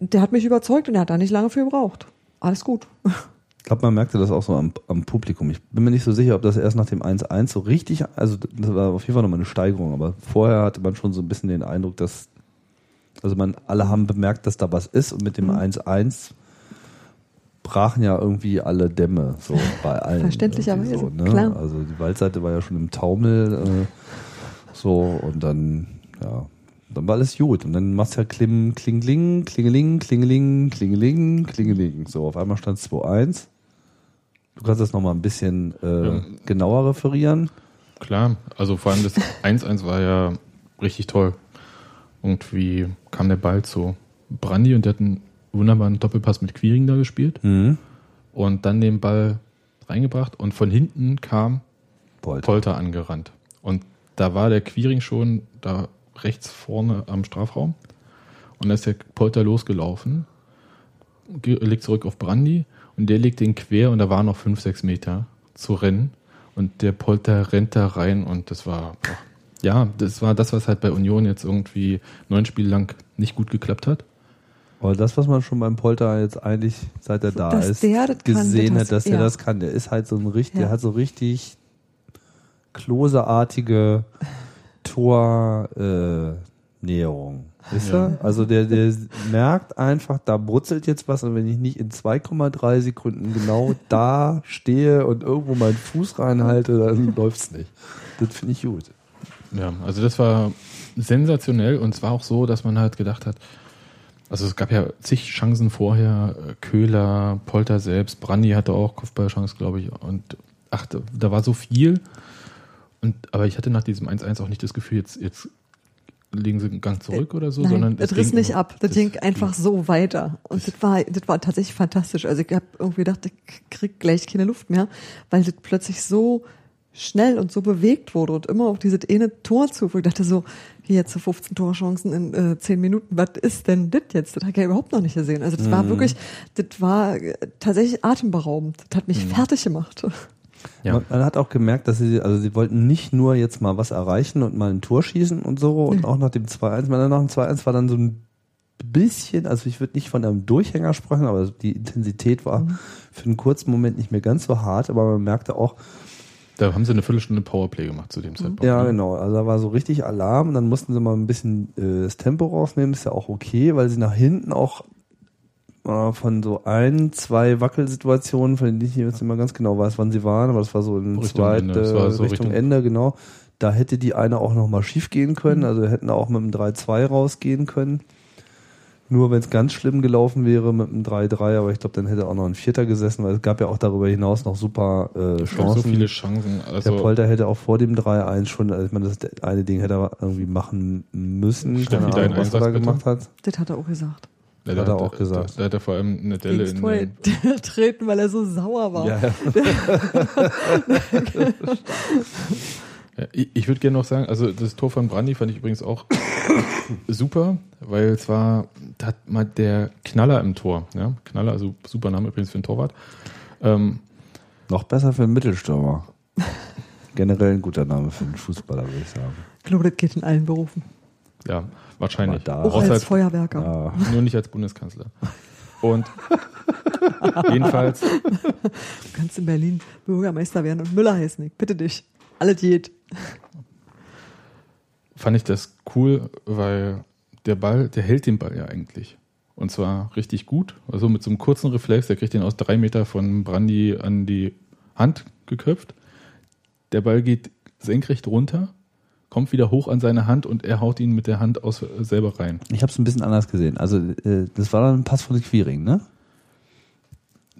der hat mich überzeugt und er hat da nicht lange für gebraucht. Alles gut. Ich glaube, man merkte das auch so am, am Publikum. Ich bin mir nicht so sicher, ob das erst nach dem 1-1 so richtig, also das war auf jeden Fall nochmal eine Steigerung, aber vorher hatte man schon so ein bisschen den Eindruck, dass, also man, alle haben bemerkt, dass da was ist und mit dem 1-1 brachen ja irgendwie alle Dämme, so bei allen. Verständlicherweise, so, ne? klar. Also die Waldseite war ja schon im Taumel, äh, so und dann, ja, dann war alles gut. Und dann machst du ja Klim, Klingling, Klingeling, Klingeling, Klingeling, Klingeling. So, auf einmal stand es 2-1. Du kannst das nochmal ein bisschen äh, Ja. genauer referieren. Klar, also vor allem das 1-1 war ja richtig toll. Irgendwie kam der Ball zu Brandi und der hat einen wunderbaren Doppelpass mit Quiring da gespielt Mhm. und dann den Ball reingebracht und von hinten kam Polter. Polter angerannt. Und da war der Quiring schon da rechts vorne am Strafraum. Und da ist der Polter losgelaufen, ge- legt zurück auf Brandy und der legt den quer und da waren noch fünf, sechs Meter zu rennen. Und der Polter rennt da rein und das war, boah, ja, das war das, was halt bei Union jetzt irgendwie neun Spiele lang nicht gut geklappt hat. Aber das, was man schon beim Polter jetzt eigentlich, seit er da Dass ist, der das kann, gesehen das- hat, dass er ja. das kann. Der ist halt so ein richtig, der Ja. hat so richtig kloseartige Tornäherung. Äh, Näherung. Wisst ihr? Also der, der merkt einfach, da brutzelt jetzt was und wenn ich nicht in 2,3 Sekunden genau da stehe und irgendwo meinen Fuß reinhalte, dann läuft's nicht. Das finde ich gut. Ja, also das war sensationell und es war auch so, dass man halt gedacht hat, also es gab ja zig Chancen vorher, Köhler, Polter selbst, Brandy hatte auch Kopfballchance, glaube ich, und ach, da, da war so viel. Und, aber ich hatte nach diesem 1-1 auch nicht das Gefühl, jetzt, jetzt legen sie einen Gang zurück oder so, Nein, sondern das es riss ging nicht ab. Das, ging einfach so weiter. Und das war, das war tatsächlich fantastisch. Also ich habe irgendwie gedacht, ich krieg gleich keine Luft mehr, weil das plötzlich so schnell und so bewegt wurde und immer auf dieses eine Tor zu, wo ich dachte so, hier jetzt 15 Torchancen in äh, 10 Minuten, was ist denn das jetzt? Das habe ich ja überhaupt noch nicht gesehen. Also das Mhm. war wirklich, das war äh, tatsächlich atemberaubend. Das hat mich fertig gemacht. Ja. Man, man hat auch gemerkt, dass sie, also sie wollten nicht nur jetzt mal was erreichen und mal ein Tor schießen und so und auch nach dem 2-1, weil nach dem 2-1 war dann so ein bisschen, also ich würde nicht von einem Durchhänger sprechen, aber die Intensität war für einen kurzen Moment nicht mehr ganz so hart, aber man merkte auch, Da haben sie eine Viertelstunde Powerplay gemacht zu dem Zeitpunkt. ja ne? genau, also da war so richtig Alarm und dann mussten sie mal ein bisschen äh, das Tempo rausnehmen, ist ja auch okay, weil sie nach hinten auch von so ein, zwei Wackelsituationen, von denen ich jetzt nicht mehr ganz genau weiß, wann sie waren, aber das war so in Richtung zweit, Ende. Äh, so Richtung, Richtung- Ende, genau. Da hätte die eine auch nochmal schief gehen können, also hätten auch mit einem 3-2 rausgehen können. Nur wenn es ganz schlimm gelaufen wäre mit einem 3-3, aber ich glaube, dann hätte auch noch ein Vierter gesessen, weil es gab ja auch darüber hinaus noch super äh, Chancen. so viele Chancen. Also, Der Polter hätte auch vor dem 3-1 schon, also ich meine, das eine Ding hätte er irgendwie machen müssen. Steffi, Keine Ahnung, was er Einsatz da bitte? gemacht hat. Das hat er auch gesagt. Ja, hat er auch gesagt. Da, da hat er vor allem eine Delle in den, treten, weil er so sauer war. Ja, ja. Ja, ich würde gerne noch sagen, also das Tor von Brandy fand ich übrigens auch super, weil es war, da hat mal der Knaller im Tor, ja, Knaller, also super Name übrigens für einen Torwart. Ähm, Noch besser für einen Mittelstürmer. Generell ein guter Name für einen Fußballer, würde ich sagen. Ich glaube, das geht in allen Berufen. Ja, wahrscheinlich. Da- Auch Außer als Feuerwerker. Ja. nur nicht als Bundeskanzler. Und jedenfalls, Du kannst in Berlin Bürgermeister werden und Müller heißen. Ich bitte dich. Alles geht. fand ich das cool, weil der Ball, der hält den Ball ja eigentlich. Und zwar richtig gut. Also mit so einem kurzen Reflex, der kriegt den aus drei Meter von Brandy an die Hand geköpft. Der Ball geht senkrecht runter, kommt wieder hoch an seine Hand und er haut ihn mit der Hand aus äh, selber rein. Ich habe es ein bisschen anders gesehen. Also äh, das war dann ein Pass von Quiring, ne?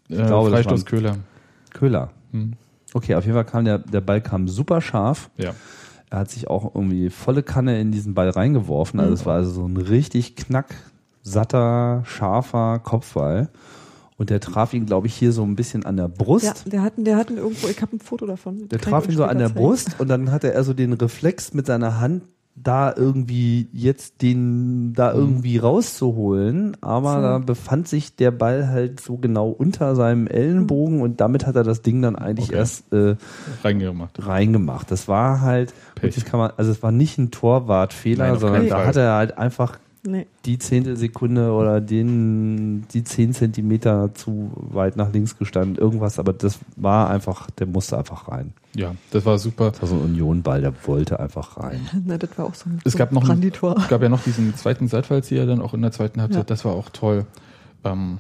Ich glaube, das Freistoß war- Köhler. Köhler. Hm. Okay, auf jeden Fall kam der, der Ball kam super scharf. Ja. Er hat sich auch irgendwie volle Kanne in diesen Ball reingeworfen. Also es war also so ein richtig knack, satter, scharfer Kopfball. Und der traf ihn, glaube ich, hier so ein bisschen an der Brust. Ja, der hatten, der hatten irgendwo, ich habe ein Foto davon. Der traf ihn so an der zeigen. Brust und dann hatte er so den Reflex mit seiner Hand da irgendwie jetzt den da irgendwie rauszuholen, aber So. da befand sich der Ball halt so genau unter seinem Ellenbogen und damit hat er das Ding dann eigentlich Okay. erst äh, Reingemacht. reingemacht. Das war halt, das kann man, also es war nicht ein Torwartfehler, Nein, sondern da hat er halt einfach Nee. die Zehntelsekunde oder den, die zehn Zentimeter zu weit nach links gestanden, irgendwas, aber das war einfach, der musste einfach rein. Ja, das war super. Das war so ein Unionball, der wollte einfach rein. Na, das war auch so ein, Es so gab noch ein, es gab ja noch diesen zweiten Seitfallzieher dann auch in der zweiten Halbzeit. Ja. Das war auch toll. Ähm,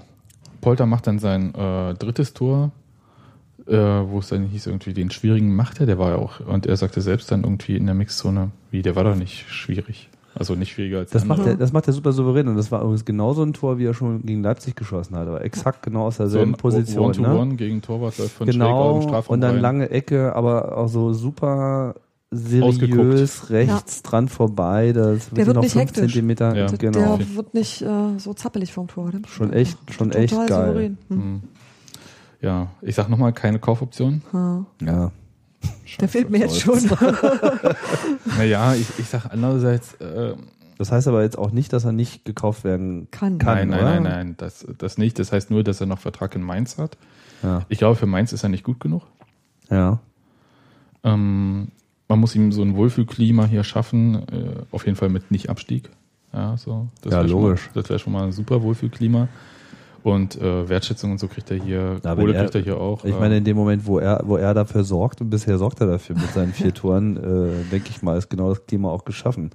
Polter macht dann sein äh, drittes Tor, äh, wo es dann hieß irgendwie den schwierigen macht er. Der war ja auch und er sagte selbst dann irgendwie in der Mixzone, wie der war doch nicht schwierig, also nicht schwieriger als Das der macht, andere. er, das macht er super souverän und das war übrigens genauso ein Tor, wie er schon gegen Leipzig geschossen hat, aber exakt genau aus so derselben ein Position. One to ne? One gegen Torwart läuft von schräg Genau, Strafraum und dann rein. lange Ecke, aber auch so super seriös Ausgeguckt. rechts dran vorbei. Das Der wird noch nicht fünf hektisch. Zentimeter, Ja. genau. Der wird nicht äh, so zappelig vom Tor. Der Schon echt, schon echt total geil. souverän. Hm. Hm. Ja, ich sag nochmal keine Kaufoption. Hm. Ja. Der fehlt mir jetzt schon. Naja, ich, ich sag andererseits, äh, Das heißt aber jetzt auch nicht, dass er nicht gekauft werden Kann. kann. nein, nein, oder? nein, nein, das, das nicht. Das heißt nur, dass er noch Vertrag in Mainz hat. Ja. Ich glaube, für Mainz ist er nicht gut genug. ja. Ähm, man muss ihm so ein Wohlfühlklima hier schaffen, äh, auf jeden Fall mit Nicht-Abstieg. Ja, so. Das Ja, logisch. Mal, das wäre schon mal ein super Wohlfühlklima. Und äh, Wertschätzung und so kriegt er hier, Na, Kohle er- kriegt er hier auch. Ich äh, meine, in dem Moment, wo er, wo er dafür sorgt, und bisher sorgt er dafür mit seinen vier Toren, äh, denke ich mal, ist genau das Klima auch geschaffen.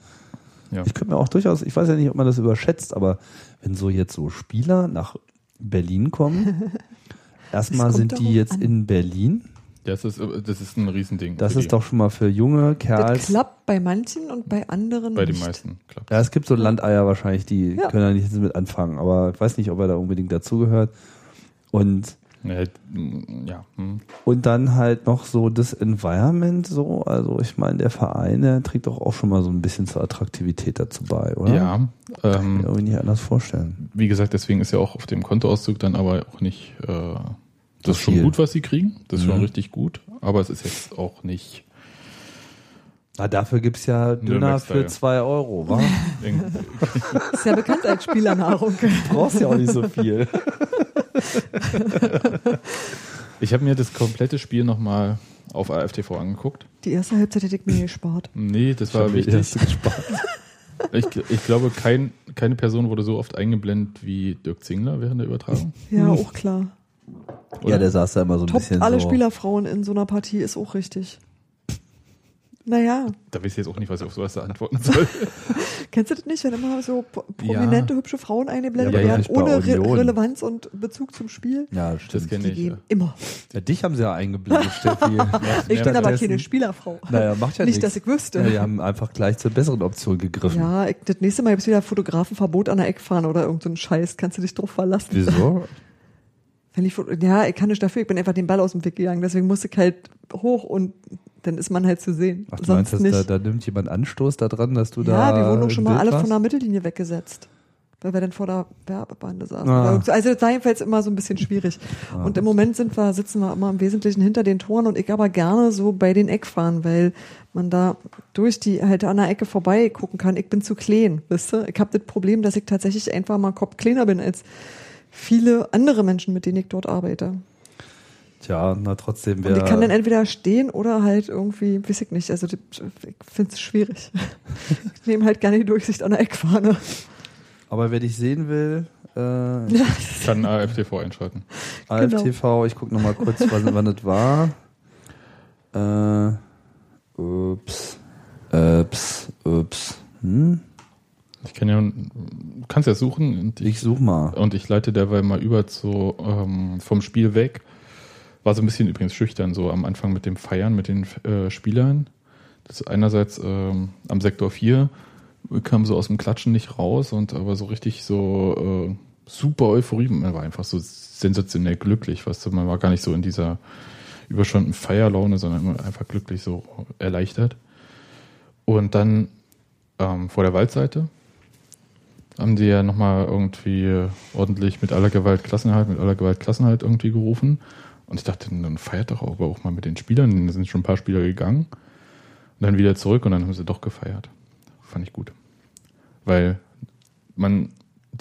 ja. Ich könnte mir auch durchaus, ich weiß ja nicht, ob man das überschätzt, aber wenn so jetzt so Spieler nach Berlin kommen, erstmal sind die jetzt an. in Berlin. Das, ist, das ist ein Riesending. Das ist doch schon mal für junge Das Kerls. klappt bei manchen und bei anderen bei den nicht. meisten. Klappt. Ja, es gibt so Landeier wahrscheinlich, die Ja. können da nicht mit anfangen, aber ich weiß nicht, ob er da unbedingt dazugehört. Und Ja, mm, ja. hm. Und dann halt noch so das Environment so. Also ich meine, der Verein, der trägt doch auch schon mal so ein bisschen zur Attraktivität dazu bei, oder? ja Kann ich ähm, mir irgendwie nicht anders vorstellen. wie gesagt, deswegen ist ja auch auf dem Kontoauszug dann aber auch nicht. Äh, das ist schon viel. gut, was sie kriegen. Das ist Mhm. schon richtig gut. Aber es ist jetzt auch nicht. Na, dafür gibt's ja Döner für zwei Euro, wa? Ist ja bekannt als Spielernahrung. Brauchst ja auch nicht so viel. Ich habe mir das komplette Spiel nochmal auf AFTV angeguckt. Die erste Halbzeit hätte ich mir gespart. Nee, das Ich war mir die wichtig. erste gespart. Ich, ich glaube, kein, keine Person wurde so oft eingeblendet wie Dirk Zingler während der Übertragung. Ja, auch klar. Ja, der saß da immer so ein Top bisschen alle so. Spielerfrauen in so einer Partie ist auch richtig. Naja, Da weiß ich jetzt auch nicht, was ich auf sowas da antworten soll. kennst du das nicht, wenn immer so pro- prominente, hübsche Frauen eingeblendet Ja, ja, werden, ohne Re. Relevanz und Bezug zum Spiel? Ja, Das stimmt. kenne Die ich. Ja. immer. Ja, dich haben sie ja eingeblendet, Steffi. Ich bin aber keine Spielerfrau. Naja, macht ja Nicht, nichts. dass ich wüsste. Ja, die haben einfach gleich zur besseren Option gegriffen. Ja, ich, das nächste Mal gibt's wieder Fotografenverbot an der Eckfahne oder irgendein so ein Scheiß. Kannst du dich drauf verlassen? Wieso? Wenn ich, ja, ich kann nicht dafür, ich bin einfach den Ball aus dem Weg gegangen. Deswegen musste ich halt hoch und dann ist man halt zu sehen. Ach, du Sonst meinst, dass nicht. da, da nimmt jemand Anstoß daran, dass du da. ja, wir wurden auch schon mal alle warst? von der Mittellinie weggesetzt. Weil wir dann vor der Werbebande saßen. Ah. Oder irgend so. Also das war jedenfalls immer so ein bisschen schwierig. Und im Moment sind wir, sitzen wir immer im Wesentlichen hinter den Toren und ich aber gerne so bei den Eckfahren, weil man da durch die halt an der Ecke vorbei gucken kann. Ich bin zu klein, wisst ihr? Ich habe das Problem, dass ich tatsächlich einfach mal Kopf kleiner bin als viele andere Menschen, mit denen ich dort arbeite. Tja, na trotzdem Und wäre. ich kann dann entweder stehen oder halt irgendwie, weiß ich nicht, also ich finde es schwierig. ich nehme halt gerne die Durchsicht an der Eckfahne. Aber wer dich sehen will, äh, Kann AFTV einschalten. AFTV, ich gucke nochmal kurz, wann, wann das war. Äh, ups, ups, ups. Hm? Kann ja, du kannst ja suchen und Ich ich, such mal. und ich leite derweil mal über zu, ähm, vom Spiel weg. War so ein bisschen übrigens schüchtern, so am Anfang mit dem Feiern mit den äh, Spielern. Das einerseits ähm, am Sektor 4 kam so aus dem Klatschen nicht raus und aber so richtig so äh, super Euphorie. Man war einfach so sensationell glücklich, weißt du, man war gar nicht so in dieser überschäumten Feierlaune, sondern einfach glücklich, so erleichtert. Und dann ähm, vor der Waldseite haben die ja nochmal irgendwie ordentlich mit aller Gewalt Klassenhalt, mit aller Gewalt Klassenhalt irgendwie gerufen. Und ich dachte, dann feiert doch aber auch mal mit den Spielern. Da sind schon ein paar Spieler gegangen. Und dann wieder zurück und dann haben sie doch gefeiert. Fand ich gut. Weil man,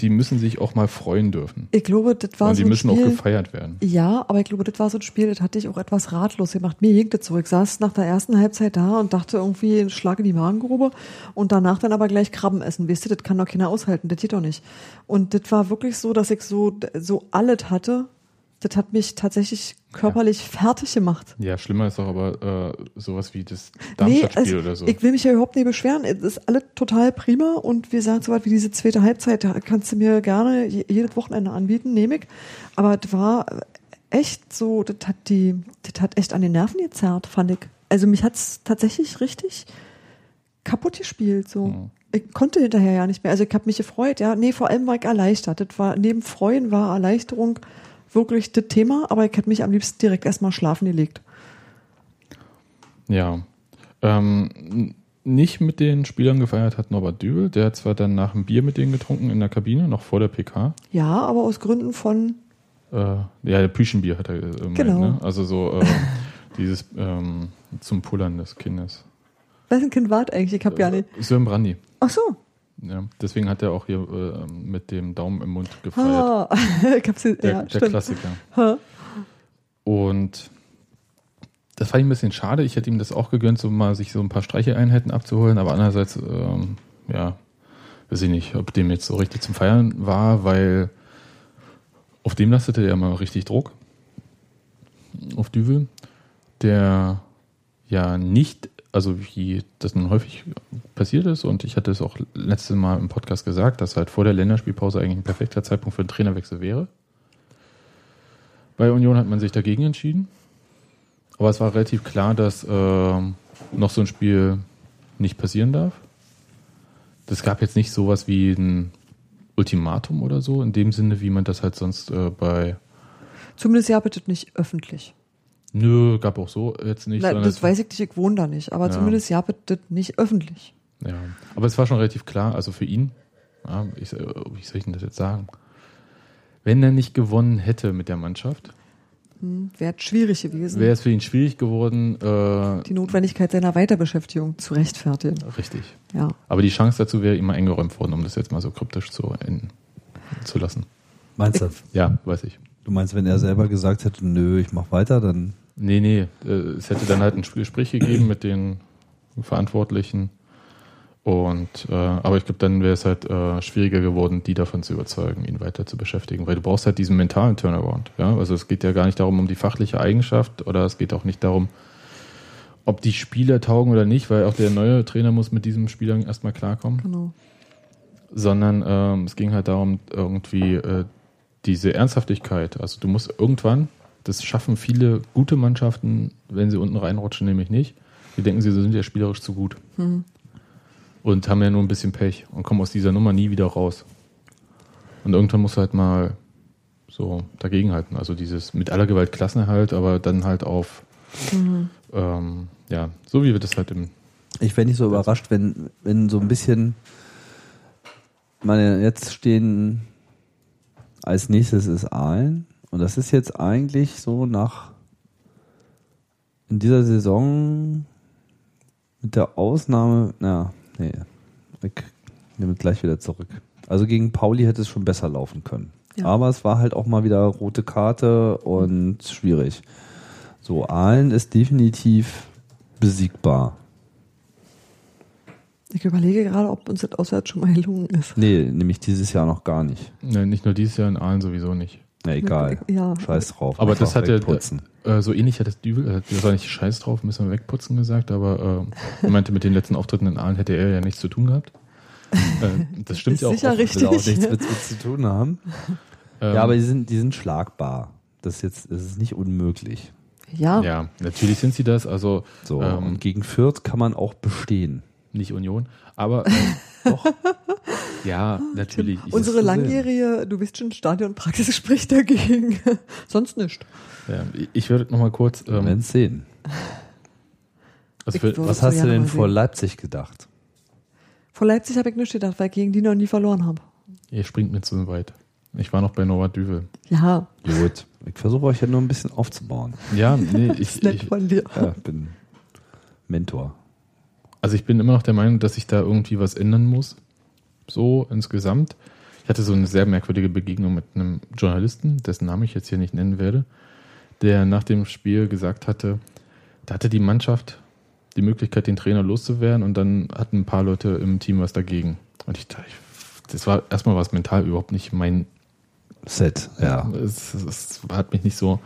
die müssen sich auch mal freuen dürfen. Ich glaube, das war und so die ein müssen auch Spiel. gefeiert werden. Ja, aber ich glaube, das war so ein Spiel, das hatte ich auch etwas ratlos gemacht. Mir ging das so. Ich saß nach der ersten Halbzeit da und dachte irgendwie, Schlag in die Magengrube und danach dann aber gleich Krabben essen. Weißt du, das kann doch keiner aushalten, das geht doch nicht. Und das war wirklich so, dass ich so, so alles hatte. Das hat mich tatsächlich körperlich fertig gemacht. Ja, schlimmer ist doch aber äh, sowas wie das Nee, Darmstadt-Spiel also, oder so. ich will mich ja überhaupt nicht beschweren. Es ist alles total prima und wir sagen so was wie diese zweite Halbzeit, da kannst du mir gerne je- jedes Wochenende anbieten, nehme ich. Aber das war echt so, das hat die, das hat echt an den Nerven gezerrt, fand ich. Also mich hat's tatsächlich richtig kaputt gespielt, so. Mhm. Ich konnte hinterher ja nicht mehr. Also ich habe mich gefreut, ja. Nee, vor allem war ich erleichtert. Das war, neben Freuen war Erleichterung wirklich das Thema, aber ich hätte mich am liebsten direkt erstmal schlafen gelegt. Ja. Ähm, nicht mit den Spielern gefeiert hat Norbert Dübel. Der hat zwar dann nach einem Bier mit denen getrunken in der Kabine, noch vor der PK. Ja, aber aus Gründen von Äh, ja, der Püschenbier hat er äh, gemeint, Genau. ne? Also so, äh, Dieses ähm, zum Pullern des Kindes. Wessen Kind wart eigentlich? Ich hab ja nicht. Sören Brandy. Ach so. Ja, deswegen hat er auch hier äh, mit dem Daumen im Mund gefeiert. Hab's, Der, ja, der. Klassiker. Und das fand ich ein bisschen schade. Ich hätte ihm das auch gegönnt, so mal sich so ein paar Streicheinheiten abzuholen, aber andererseits, ähm, ja, weiß ich nicht, ob dem jetzt so richtig zum Feiern war, weil auf dem lastete er mal richtig Druck. Auf Düvel, der ja nicht, also wie das nun häufig passiert ist, und ich hatte es auch letztes Mal im Podcast gesagt, dass halt vor der Länderspielpause eigentlich ein perfekter Zeitpunkt für einen Trainerwechsel wäre. Bei Union hat man sich dagegen entschieden. Aber es war relativ klar, dass ähm, noch so ein Spiel nicht passieren darf. Das gab jetzt nicht sowas wie ein Ultimatum oder so, in dem Sinne, wie man das halt sonst äh, bei. Zumindest ja bitte nicht öffentlich. Nö, gab auch so jetzt nicht. Na, sondern das es- weiß ich nicht, ich wohne da nicht. Aber Ja. zumindest ja bitte nicht öffentlich. Ja, aber es war schon relativ klar, also für ihn, ja, ich, äh, wie soll ich denn das jetzt sagen? Wenn er nicht gewonnen hätte mit der Mannschaft, Hm, Wäre schwierig gewesen, wäre es für ihn schwierig geworden, äh, die Notwendigkeit seiner Weiterbeschäftigung zu rechtfertigen. richtig. Ja. Aber die Chance dazu wäre immer eingeräumt worden, um das jetzt mal so kryptisch zu, in, zu lassen. Meinst du? Ja, weiß ich. Du meinst, wenn er selber gesagt hätte, nö, ich mach weiter, dann Nee, nee, äh, es hätte dann halt ein Gespräch gegeben mit den Verantwortlichen. Und äh, aber ich glaube, dann wäre es halt äh, schwieriger geworden, die davon zu überzeugen, ihn weiter zu beschäftigen, weil du brauchst halt diesen mentalen Turnaround. Ja, also es geht ja gar nicht darum um die fachliche Eigenschaft oder es geht auch nicht darum, ob die Spieler taugen oder nicht, weil auch der neue Trainer muss mit diesem Spielern erstmal klarkommen Genau. sondern ähm, es ging halt darum, irgendwie äh, diese Ernsthaftigkeit. Also du musst irgendwann, das schaffen viele gute Mannschaften, wenn sie unten reinrutschen, nämlich nicht. Die denken, sie sind ja spielerisch zu gut. Und haben ja nur ein bisschen Pech und kommen aus dieser Nummer nie wieder raus. Und irgendwann musst du halt mal so dagegenhalten. Also dieses mit aller Gewalt Klassenerhalt, aber dann halt auf, ähm, ja, so wie wir das halt im Ich wäre nicht so überrascht, wenn, wenn so ein bisschen, meine, jetzt stehen als nächstes ist Aalen und das ist jetzt eigentlich so nach in dieser Saison mit der Ausnahme, na, nee, ich nehme gleich wieder zurück. Also gegen Pauli hätte es schon besser laufen können. Ja. Aber es war halt auch mal wieder rote Karte und schwierig. So, Aalen ist definitiv besiegbar. Ich überlege gerade, ob uns das auswärts schon mal gelungen ist. Nee, nämlich dieses Jahr noch gar nicht. Ne, nicht nur dieses Jahr in Aalen sowieso nicht. Na egal. Ja. Scheiß drauf. Aber das hat ja wegputzen. äh, so ähnlich hat das Dübel, äh, das war nicht Scheiß drauf, müssen wir wegputzen gesagt, aber äh, er meinte, mit den letzten Auftritten in Aalen hätte er ja nichts zu tun gehabt. Äh, das stimmt Ist ja auch. sicher oft. richtig. Will auch nichts mit, mit zu tun haben. Ähm, Ja, aber die sind, die sind schlagbar. Das ist jetzt, das ist nicht unmöglich. Ja. ja, natürlich sind sie das, also So. ähm, und gegen Fürth kann man auch bestehen. Nicht Union, aber äh, doch. Ja, natürlich. Ich- Unsere langjährige, du bist schon Stadionpraxis spricht dagegen. Sonst nicht. ja, ich würde noch mal kurz. Ähm, werden sehen. also Ich für, Was hast du denn vor sehen. Leipzig gedacht? Vor Leipzig habe ich nicht gedacht, weil ich gegen die noch nie verloren habe. ihr springt mir zu weit. Ich war noch bei Nova Düvel. Ja, Gut. Ich versuche euch ja nur ein bisschen aufzubauen. Ja, nee, ich, ist nett ich, von dir. Ja, ich bin Mentor. Also ich bin immer noch der Meinung, dass sich da irgendwie was ändern muss. So insgesamt. Ich hatte so eine sehr merkwürdige Begegnung mit einem Journalisten, dessen Namen ich jetzt hier nicht nennen werde, der nach dem Spiel gesagt hatte, da hatte die Mannschaft die Möglichkeit, den Trainer loszuwerden und dann hatten ein paar Leute im Team was dagegen. Und ich dachte, ich- das war erstmal was mental überhaupt nicht mein Set, ja. es, es hat mich nicht so.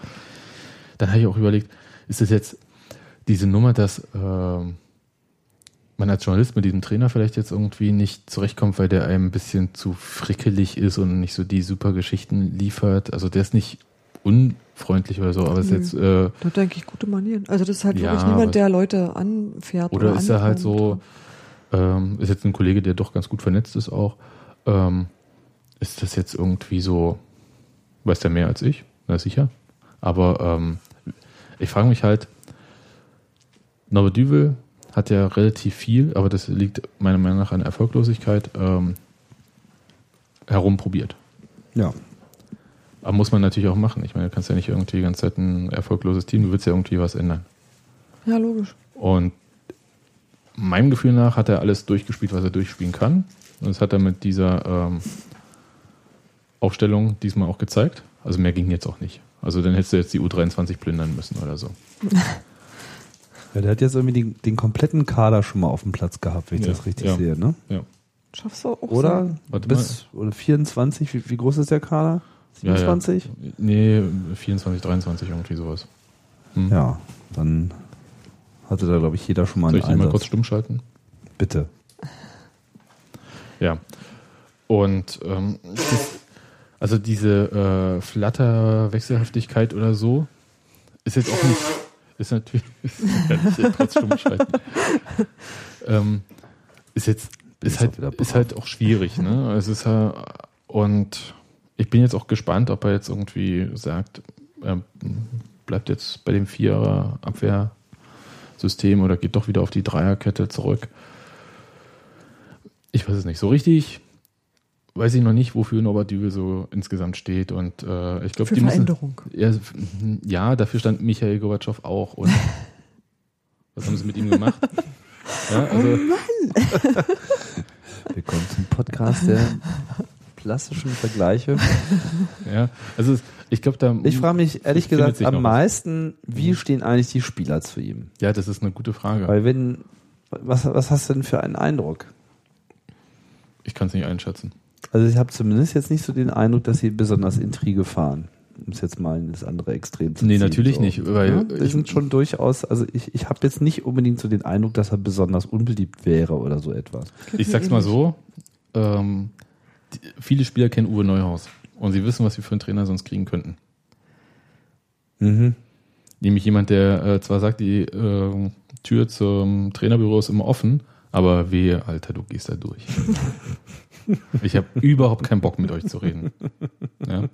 Dann habe ich auch überlegt, ist das jetzt diese Nummer, dass ähm, man als Journalist mit diesem Trainer vielleicht jetzt irgendwie nicht zurechtkommt, weil der einem ein bisschen zu frickelig ist und nicht so die super Geschichten liefert. Also der ist nicht unfreundlich oder so, aber ist Nö. jetzt äh, Da denke ich gute Manieren. Also das ist halt Ja, wirklich niemand, der Leute anfährt. Oder ist er halt so, ähm, ist jetzt ein Kollege, der doch ganz gut vernetzt ist auch. Ähm, ist das jetzt irgendwie so, weiß der mehr als ich? Na sicher. Aber ähm, ich frage mich halt, Norbert Düvel hat ja relativ viel, aber das liegt meiner Meinung nach an Erfolglosigkeit, ähm, herumprobiert. Ja. Aber muss man natürlich auch machen. Ich meine, du kannst ja nicht irgendwie die ganze Zeit ein erfolgloses Team, du willst ja irgendwie was ändern. Ja, logisch. Und meinem Gefühl nach hat er alles durchgespielt, was er durchspielen kann. Und das hat er mit dieser ähm, Aufstellung diesmal auch gezeigt. Also mehr ging jetzt auch nicht. Also dann hättest du jetzt die U23 plündern müssen oder so. Ja, der hat jetzt irgendwie den, den kompletten Kader schon mal auf dem Platz gehabt, wenn ich Ja, das richtig ja. sehe, ne? Ja. Schaffst du auch Oder? so. Warte Bis oder 24, wie, wie groß ist der Kader? Ja, ja. 27? Nee, 24, 23, irgendwie sowas. Hm. Ja, dann hatte da, glaube ich, jeder schon mal Soll einen ich die mal Einsatz. kurz stumm schalten? Bitte. Ja. Und ähm, also diese äh, Flatter-Wechselhaftigkeit oder so ist jetzt auch nicht, ist natürlich, ähm, ist jetzt, ist halt, ist halt auch schwierig, ne? Es ist ja, und ich bin jetzt auch gespannt, ob er jetzt irgendwie sagt, er bleibt jetzt bei dem Vierer Abwehrsystem oder geht doch wieder auf die Dreierkette zurück. Ich weiß es nicht. So richtig weiß ich noch nicht, wofür Norbert Dübel so insgesamt steht. Und äh, ich glaube, Für die müssen. Veränderung. Ja, ja, dafür stand Michael Gorbatschow auch. Und was haben sie mit ihm gemacht? Ja, also, Willkommen zum Podcast der plastischen Vergleiche. ja, also ich glaube, da. Ich frage mich ehrlich gesagt am was. meisten, wie stehen eigentlich die Spieler zu ihm? Ja, das ist eine gute Frage. Weil wenn, was, was hast du denn für einen Eindruck? Ich kann es nicht einschätzen. Also ich habe zumindest jetzt nicht so den Eindruck, dass sie besonders Intrige fahren. Um es jetzt mal in das andere Extrem zu Nee, ziehen. natürlich nicht, weil ja, ich- sind schon durchaus, also ich, ich habe jetzt nicht unbedingt so den Eindruck, dass er besonders unbeliebt wäre oder so etwas. Ich sag's mal so: ähm, Viele Spieler kennen Uwe Neuhaus und sie wissen, was sie für einen Trainer sonst kriegen könnten. Mhm. Nämlich jemand, der äh, zwar sagt, die äh, Tür zum Trainerbüro ist immer offen, aber wehe, Alter, du gehst da durch. ich habe überhaupt keinen Bock, mit euch zu reden. Ja?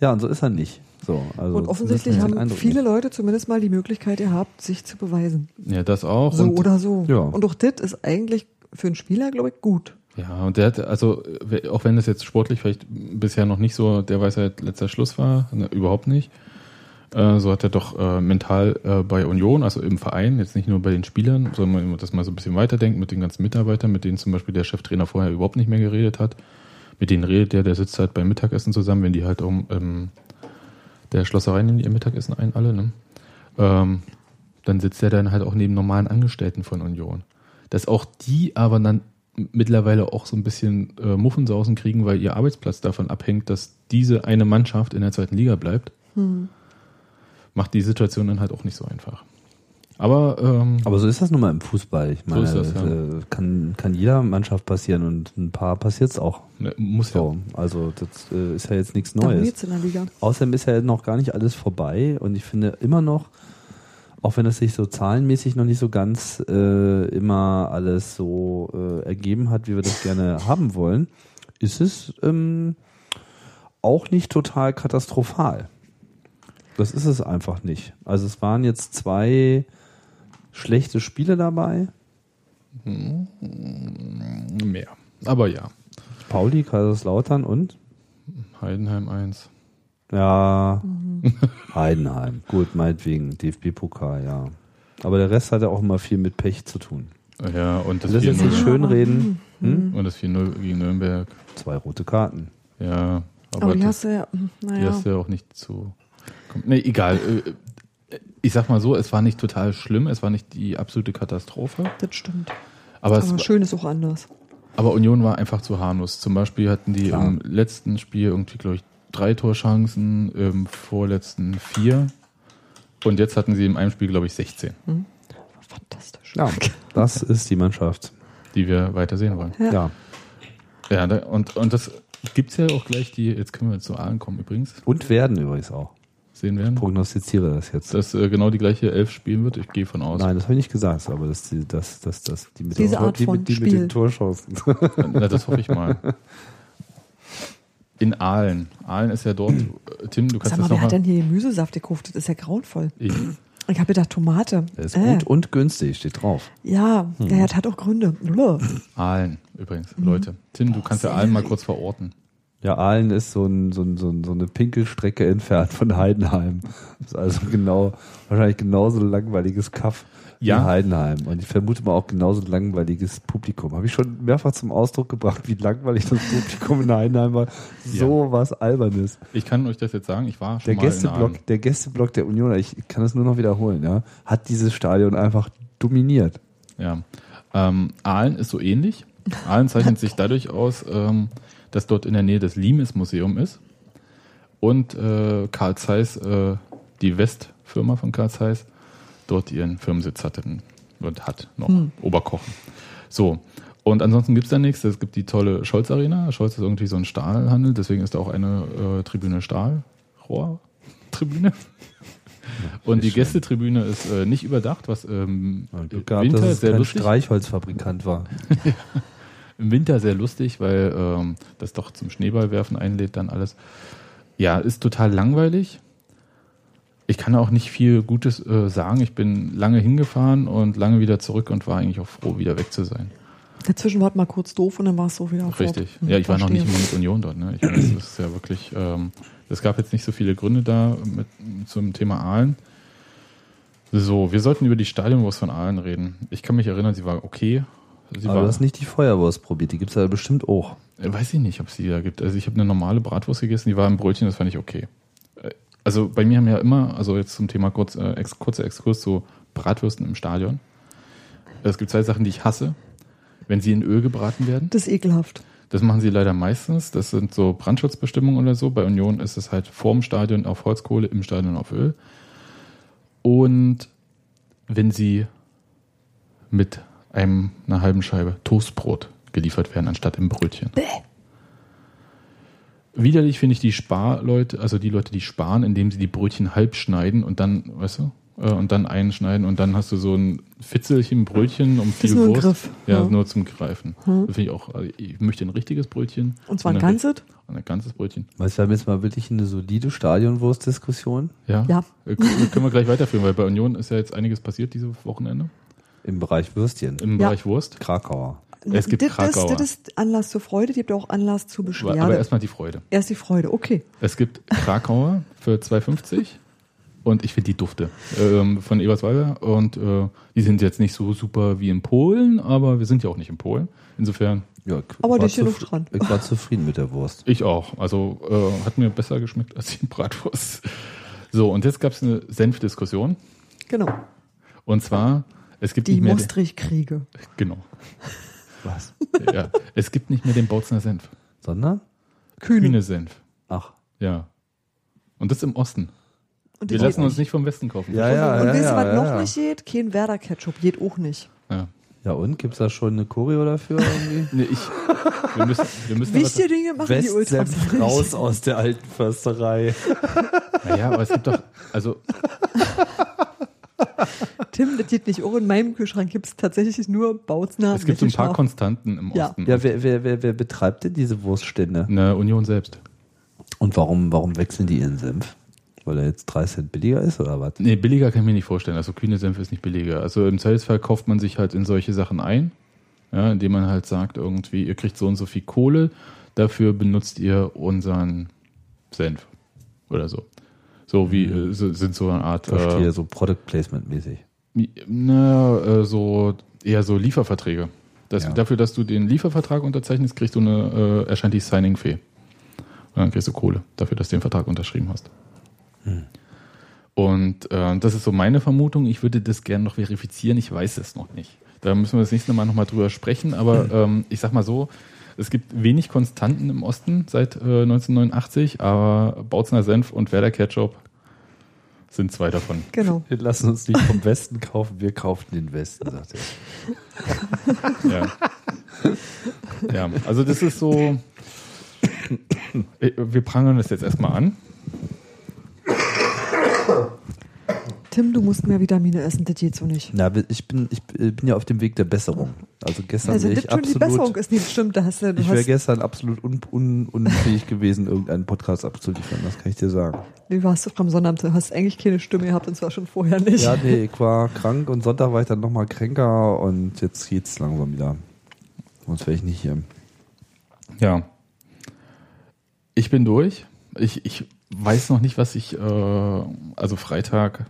Ja, und so ist er nicht. So, also Und offensichtlich haben viele nicht. Leute zumindest mal die Möglichkeit gehabt, sich zu beweisen. ja, das auch. So und, oder so. ja. Und auch das ist eigentlich für einen Spieler, glaube ich, gut. Ja, und der hat, also, auch wenn das jetzt sportlich vielleicht bisher noch nicht so der Weisheit letzter Schluss war, ne, überhaupt nicht, so hat er doch äh, mental äh, bei Union, also im Verein, jetzt nicht nur bei den Spielern, sondern wenn man das mal so ein bisschen weiterdenkt mit den ganzen Mitarbeitern, mit denen zum Beispiel der Cheftrainer vorher überhaupt nicht mehr geredet hat. Mit denen redet der, der sitzt halt beim Mittagessen zusammen, wenn die halt um ähm, der Schlosserei nehmen ihr Mittagessen ein, alle, ne? Ähm, dann sitzt er dann halt auch neben normalen Angestellten von Union. Dass auch die aber dann mittlerweile auch so ein bisschen äh, Muffensausen kriegen, weil ihr Arbeitsplatz davon abhängt, dass diese eine Mannschaft in der zweiten Liga bleibt, macht die Situation dann halt auch nicht so einfach. Aber, ähm, Aber so ist das nun mal im Fußball. Ich meine, ist das, ja. äh, kann, kann jeder Mannschaft passieren und ein paar passiert es auch. ne, muss So, also das äh, ist ja jetzt nichts Neues. in der Liga. Außerdem ist ja noch gar nicht alles vorbei und ich finde immer noch, auch wenn es sich so zahlenmäßig noch nicht so ganz äh, immer alles so äh, ergeben hat, wie wir das gerne haben wollen, ist es ähm, auch nicht total katastrophal. Das ist es einfach nicht. Also es waren jetzt zwei schlechte Spiele dabei. ja, mehr. Aber ja, Pauli, Kaiserslautern und Heidenheim 1. Ja, Heidenheim. Gut, meinetwegen, DFB-Pokal, ja. Aber der Rest hat ja auch immer viel mit Pech zu tun. Ja, und das Das ist nicht 4-0 schönreden. Hm? und das 4-0 gegen Nürnberg. Zwei rote Karten. Ja, aber, Aber die das, hast du ja, hm, die naja. hast du ja auch nicht zu. Komm- Nee, egal. Äh, Ich sag mal so, es war nicht total schlimm, es war nicht die absolute Katastrophe. Das stimmt. Aber, es, Aber schön ist auch anders. aber Union war einfach zu harmlos. Zum Beispiel hatten die Klar. im letzten Spiel irgendwie, glaube ich, drei Torchancen, im vorletzten vier. Und jetzt hatten sie in einem Spiel, glaube ich, 16, Fantastisch. Ja, das ist die Mannschaft. die wir weiter sehen wollen. Ja. Ja. Ja, und, und das gibt's ja auch gleich die, jetzt können wir zu Aalen kommen übrigens, Und werden übrigens auch. Sehen werden, Prognostiziere das jetzt. dass äh, genau die gleiche Elf spielen wird. Ich gehe von aus. Nein, das habe ich nicht gesagt, aber dass die, dass, dass, dass die mit, Diese den, Art die, von mit, die mit Spiel. den Torchancen. Na, das hoffe ich mal. In Aalen. Aalen ist ja dort. Äh, Tim, du kannst Sag mal, das wer hat denn hier Gemüsesaft gekauft? Das ist ja grauenvoll. Ich. Ich habe gedacht, Tomate. Der ist Äh, gut und günstig, steht drauf. Ja, der hat, hat auch Gründe. Aalen übrigens, Mhm. Leute. Tim, du kannst ja Aalen mal kurz verorten. Ja, Aalen ist so, ein, so, ein, so, ein, so eine Pinkelstrecke entfernt von Heidenheim. Das ist also genau, wahrscheinlich genauso langweiliges Kaff Ja. wie Heidenheim. Und ich vermute mal auch genauso langweiliges Publikum. Habe ich schon mehrfach zum Ausdruck gebracht, wie langweilig das Publikum in Heidenheim war. So was Albernes. Ich kann euch das jetzt sagen, ich war schon Der mal in Gästeblock, der Gästeblock der Union, ich kann es nur noch wiederholen, ja, hat dieses Stadion einfach dominiert. Ja. Ähm, Aalen ist so ähnlich. Aalen zeichnet sich dadurch aus, ähm, dass dort in der Nähe das Limes-Museum ist und äh, Karl Zeiss, äh, die Westfirma von Karl Zeiss, dort ihren Firmensitz hatte und hat noch Oberkochen. So. Und ansonsten gibt's da nichts. Es gibt die tolle Scholz Arena. Scholz ist irgendwie so ein Stahlhandel, deswegen ist da auch eine äh, Tribüne Stahlrohr-Tribüne. Und die Gästetribüne ist äh, nicht überdacht, was ähm, Winter dass es sehr kein lustig Streichholzfabrikant war. im Winter sehr lustig, weil ähm, das doch zum Schneeballwerfen einlädt, dann alles. Ja, ist total langweilig. Ich kann auch nicht viel Gutes äh, sagen. Ich bin lange hingefahren und lange wieder zurück und war eigentlich auch froh, wieder weg zu sein. Dazwischen war es mal kurz doof und dann war es so wieder Richtig. fort. Ja, ich war noch nicht immer mit Union dort. Ne? Ich meine, das ist ja wirklich, ähm, es gab jetzt nicht so viele Gründe da mit, zum Thema Aalen. So, wir sollten über die Stadionwurst von Aalen reden. Ich kann mich erinnern, sie war okay. Sie Aber war, du hast nicht die Feuerwurst probiert, die gibt's ja bestimmt auch. Äh, Weiß ich nicht, ob es die da gibt. Also ich habe eine normale Bratwurst gegessen, die war im Brötchen, das fand ich okay. Äh, Also bei mir haben ja immer, also jetzt zum Thema kurz, äh, ex, kurzer Exkurs zu Bratwürsten im Stadion. Es gibt zwei Sachen, die ich hasse. Wenn sie in Öl gebraten werden, Das ist ekelhaft. das machen sie leider meistens. Das sind so Brandschutzbestimmungen oder so. Bei Union ist es halt vorm Stadion auf Holzkohle, im Stadion auf Öl. Und wenn sie mit einem, einer halben Scheibe Toastbrot geliefert werden, anstatt im Brötchen. Widerlich finde ich die Sparleute, also die Leute, die sparen, indem sie die Brötchen halb schneiden und dann, weißt du, äh, und dann einschneiden und dann hast du so ein Fitzelchen Brötchen um viel nur Wurst. Griff. Ja, Ja. nur zum Greifen. Das finde ich auch, also ich möchte ein richtiges Brötchen. Und zwar ein ganzes? Ein ganzes Brötchen. Weißt du, wir haben jetzt mal wirklich eine solide Stadionwurstdiskussion Ja. Ja. Äh, können wir gleich weiterführen, weil bei Union ist ja jetzt einiges passiert dieses Wochenende im Bereich Würstchen. im Ja. Bereich Wurst. Krakauer. Es gibt das, das, Krakauer. das ist Anlass zur Freude, die gibt auch Anlass zur Aber, Beschwerde. aber erstmal die Freude. Erst die Freude, okay. Es gibt Krakauer für 2,50 und ich finde die Dufte ähm, von Eberswalder und äh, die sind jetzt nicht so super wie in Polen, aber wir sind ja auch nicht in Polen. Insofern Ja, ich Aber der ist hier zuf- noch dran. Ich war zufrieden mit der Wurst. ich auch. Also äh, hat mir besser geschmeckt als die Bratwurst. So, und jetzt gab es eine Senfdiskussion Genau. und zwar, es gibt Die. Mostrich-Kriege. Genau. Was? Ja, es gibt nicht mehr den Bautzner Senf. Sondern? Kühne. Kühne Senf. Ach. Ja. Und das im Osten. Und Wir lassen uns nicht vom Westen kaufen. Ja, ja, Und ja. wisst ihr, was ja, noch ja. nicht geht? Kein Werder-Ketchup. Geht auch nicht. Ja. Ja, und? Gibt's da schon eine Choreo dafür irgendwie? Nee, ich, wir müssen, wir müssen Wichtige Dinge machen die Ultras nicht. raus aus der alten Försterei. Naja, aber es gibt doch, also Tim, das geht nicht auch. In meinem Kühlschrank gibt es tatsächlich nur Bautzner. es gibt so ein paar. Konstanten im Ja. Osten. Ja, wer, wer, wer, wer betreibt denn diese Wurststände? Eine Union selbst. Und warum, warum wechseln die ihren Senf? Weil er jetzt 3 Cent billiger ist oder was? Nee, billiger kann ich mir nicht vorstellen. Also kühne Senf ist nicht billiger. Also im Zweifelsfall kauft man sich halt in solche Sachen ein, ja, indem man halt sagt, irgendwie, ihr kriegt so und so viel Kohle, dafür benutzt ihr unseren Senf. Oder so. So wie, so, sind so eine Art, Verstehe, äh, so Product Placement mäßig. na, äh, so, eher so Lieferverträge. Das, Ja. Dafür, dass du den Liefervertrag unterzeichnest, kriegst du eine, äh, erscheint die Signing-Fee. Und dann kriegst du Kohle dafür, dass du den Vertrag unterschrieben hast. Und äh, das ist so meine Vermutung. Ich würde das gerne noch verifizieren. Ich weiß es noch nicht. Da müssen wir das nächste Mal nochmal drüber sprechen. Aber ähm, ich sag mal so, es gibt wenig Konstanten im Osten seit äh, 1989, aber Bautzner Senf und Werder Ketchup sind zwei davon. Genau. Wir lassen uns nicht vom Westen kaufen, wir kaufen den Westen, sagt er. Ja. ja, also das ist so. Wir prangern das jetzt erstmal an. Tim, du musst mehr Vitamine essen, das geht so nicht. Na, ich bin, ich bin ja auf dem Weg der Besserung. Also gestern Also, wäre ich schon die Besserung absolut, ist nicht stimmt. Da hast du, du ich wäre gestern absolut un, un, unfähig gewesen, irgendeinen Podcast abzuliefern, das kann ich dir sagen. du warst doch am Sonnabend, du hast eigentlich keine Stimme gehabt und zwar schon vorher nicht. Ja, nee, ich war krank und Sonntag war ich dann nochmal kränker und jetzt geht's langsam wieder. Sonst wäre ich nicht hier. Ja. Ich bin durch. Ich, ich weiß noch nicht, was ich, äh, also Freitag,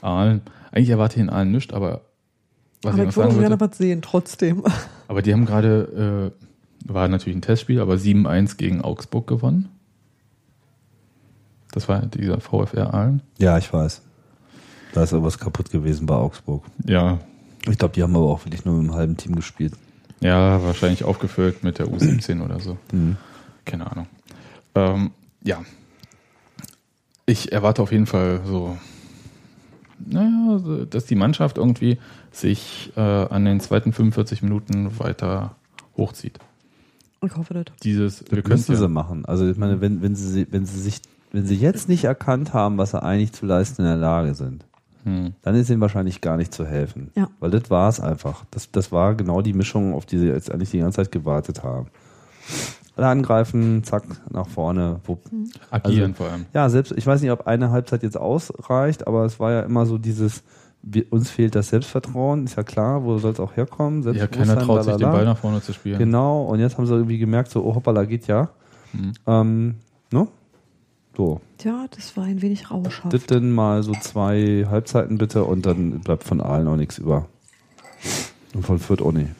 Aalen, eigentlich erwarte ich in Aalen nichts, aber was Aber ich würde gerne was sehen, trotzdem. aber die haben gerade, äh, war natürlich ein Testspiel, aber 7-1 gegen Augsburg gewonnen. Das war dieser VfR Aalen. Ja, ich weiß. Da ist irgendwas kaputt gewesen bei Augsburg. Ja, Ich glaube, die haben aber auch wirklich nur mit einem halben Team gespielt. ja, wahrscheinlich aufgefüllt mit der U17 oder so. Mhm. Keine Ahnung. Ähm, ja. Ich erwarte auf jeden Fall so, naja, so, dass die Mannschaft irgendwie sich äh, an den zweiten 45 Minuten weiter hochzieht. Ich hoffe das. Dieses, wir können Müssen ja, sie machen. Also ich meine, wenn, wenn sie wenn sie sich wenn sie jetzt nicht erkannt haben, was sie eigentlich zu leisten in der Lage sind, hm, dann ist ihnen wahrscheinlich gar nicht zu helfen. Ja. Weil das war es einfach. Das, das war genau die Mischung, auf die sie jetzt eigentlich die ganze Zeit gewartet haben. Alle angreifen, zack, nach vorne, wupp. agieren Also- vor allem. Ja, selbst, ich weiß nicht, ob eine Halbzeit jetzt ausreicht, aber es war ja immer so dieses, wir, uns fehlt das Selbstvertrauen, ist ja klar, wo soll es auch herkommen? Ja, keiner traut sich den lalala. Ball nach vorne zu spielen. Genau, und jetzt haben sie irgendwie gemerkt, so, oh hoppala, geht ja. Mhm. Ähm, ne? So, Tja, das war ein wenig rauschhaft. das dann mal so zwei Halbzeiten bitte und dann bleibt von allen auch nichts über. Und von Fürth auch nicht.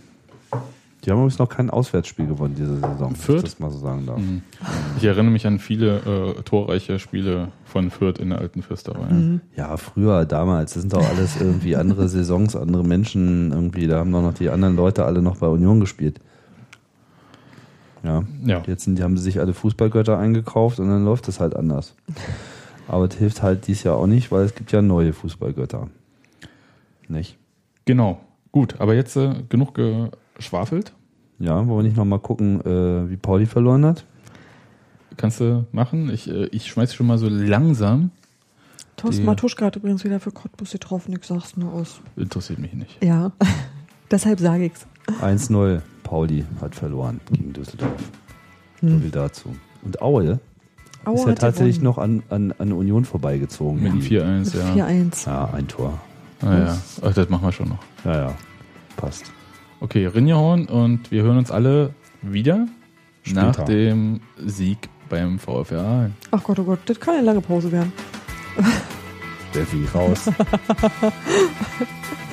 Die haben übrigens noch kein Auswärtsspiel gewonnen diese Saison, wenn Fürth? ich das mal so sagen darf. Mhm. Ich erinnere mich an viele äh, torreiche Spiele von Fürth in der alten Fürsterei. Mhm. Ja, früher, damals, das sind doch alles irgendwie andere Saisons, andere Menschen irgendwie, da haben doch noch die anderen Leute alle noch bei Union gespielt. Ja, Ja. jetzt sind, die haben sie sich alle Fußballgötter eingekauft und dann läuft es halt anders. Aber es hilft halt dies Jahr auch nicht, weil es gibt ja neue Fußballgötter. Nicht? Genau. Gut, aber jetzt äh, genug geschwafelt. Ja, wollen wir nicht nochmal gucken, äh, wie Pauli verloren hat? Kannst du machen. Ich, äh, ich schmeiß schon mal so langsam. Thorsten Matuschka hat übrigens wieder für Cottbus getroffen, ich sag's nur aus. Interessiert mich nicht. Ja, deshalb sage ich's. 1-0, Pauli hat verloren gegen Düsseldorf. So Hm. viel dazu. Und Aue Aue ist ja hat tatsächlich gewonnen. noch an, an, an Union vorbeigezogen. Mit dem Die- 4-1, Mit ja. 4-1. Ja, ein Tor. Ah, ja. Ach, das machen wir schon noch. Ja, ja. Passt. Okay, Rinjahorn und wir hören uns alle wieder Später. nach dem Sieg beim VfR. Ach Gott, oh Gott, das kann eine lange Pause werden. Steffi, raus.